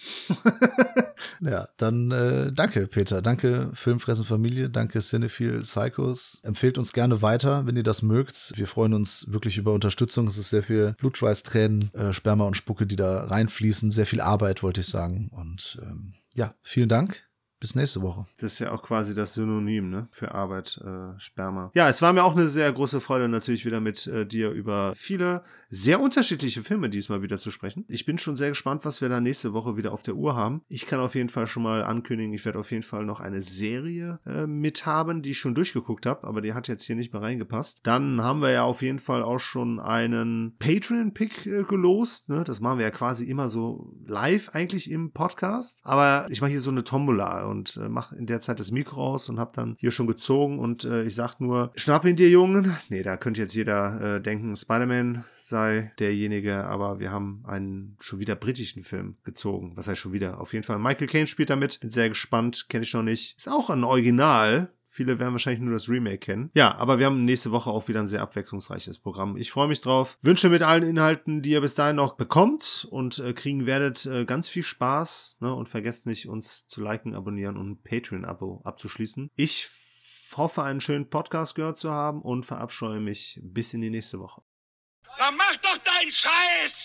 Ja, dann äh, danke, Peter. Danke, Filmfressen Familie. Danke, Cinephile Psychos. Empfehlt uns gerne weiter, wenn ihr das mögt. Wir freuen uns wirklich über Unterstützung. Es ist sehr viel Blutschweiß, Tränen, äh, Sperma und Spucke, die da reinfließen. Sehr viel Arbeit, wollte ich sagen. Und ähm, ja, vielen Dank. Bis nächste Woche. Das ist ja auch quasi das Synonym ne? für Arbeit, äh, Sperma. Ja, es war mir auch eine sehr große Freude, natürlich wieder mit äh, dir über viele sehr unterschiedliche Filme diesmal wieder zu sprechen. Ich bin schon sehr gespannt, was wir da nächste Woche wieder auf der Uhr haben. Ich kann auf jeden Fall schon mal ankündigen, ich werde auf jeden Fall noch eine Serie äh, mithaben, die ich schon durchgeguckt habe, aber die hat jetzt hier nicht mehr reingepasst. Dann haben wir ja auf jeden Fall auch schon einen Patreon-Pick äh, gelost. Ne? Das machen wir ja quasi immer so live eigentlich im Podcast. Aber ich mache hier so eine Tombola und äh, mache in der Zeit das Mikro aus und habe dann hier schon gezogen und äh, ich sag nur, schnapp ihn dir, Jungen. Nee, da könnte jetzt jeder äh, denken, Spider-Man sei derjenige, aber wir haben einen schon wieder britischen Film gezogen. Was heißt schon wieder? Auf jeden Fall, Michael Caine spielt damit. Bin sehr gespannt, kenne ich noch nicht. Ist auch ein Original. Viele werden wahrscheinlich nur das Remake kennen. Ja, aber wir haben nächste Woche auch wieder ein sehr abwechslungsreiches Programm. Ich freue mich drauf. Wünsche mit allen Inhalten, die ihr bis dahin noch bekommt und äh, kriegen werdet, äh, ganz viel Spaß. Ne? Und vergesst nicht, uns zu liken, abonnieren und ein Patreon-Abo abzuschließen. Ich hoffe, einen schönen Podcast gehört zu haben und verabscheue mich bis in die nächste Woche. Na mach doch deinen Scheiß!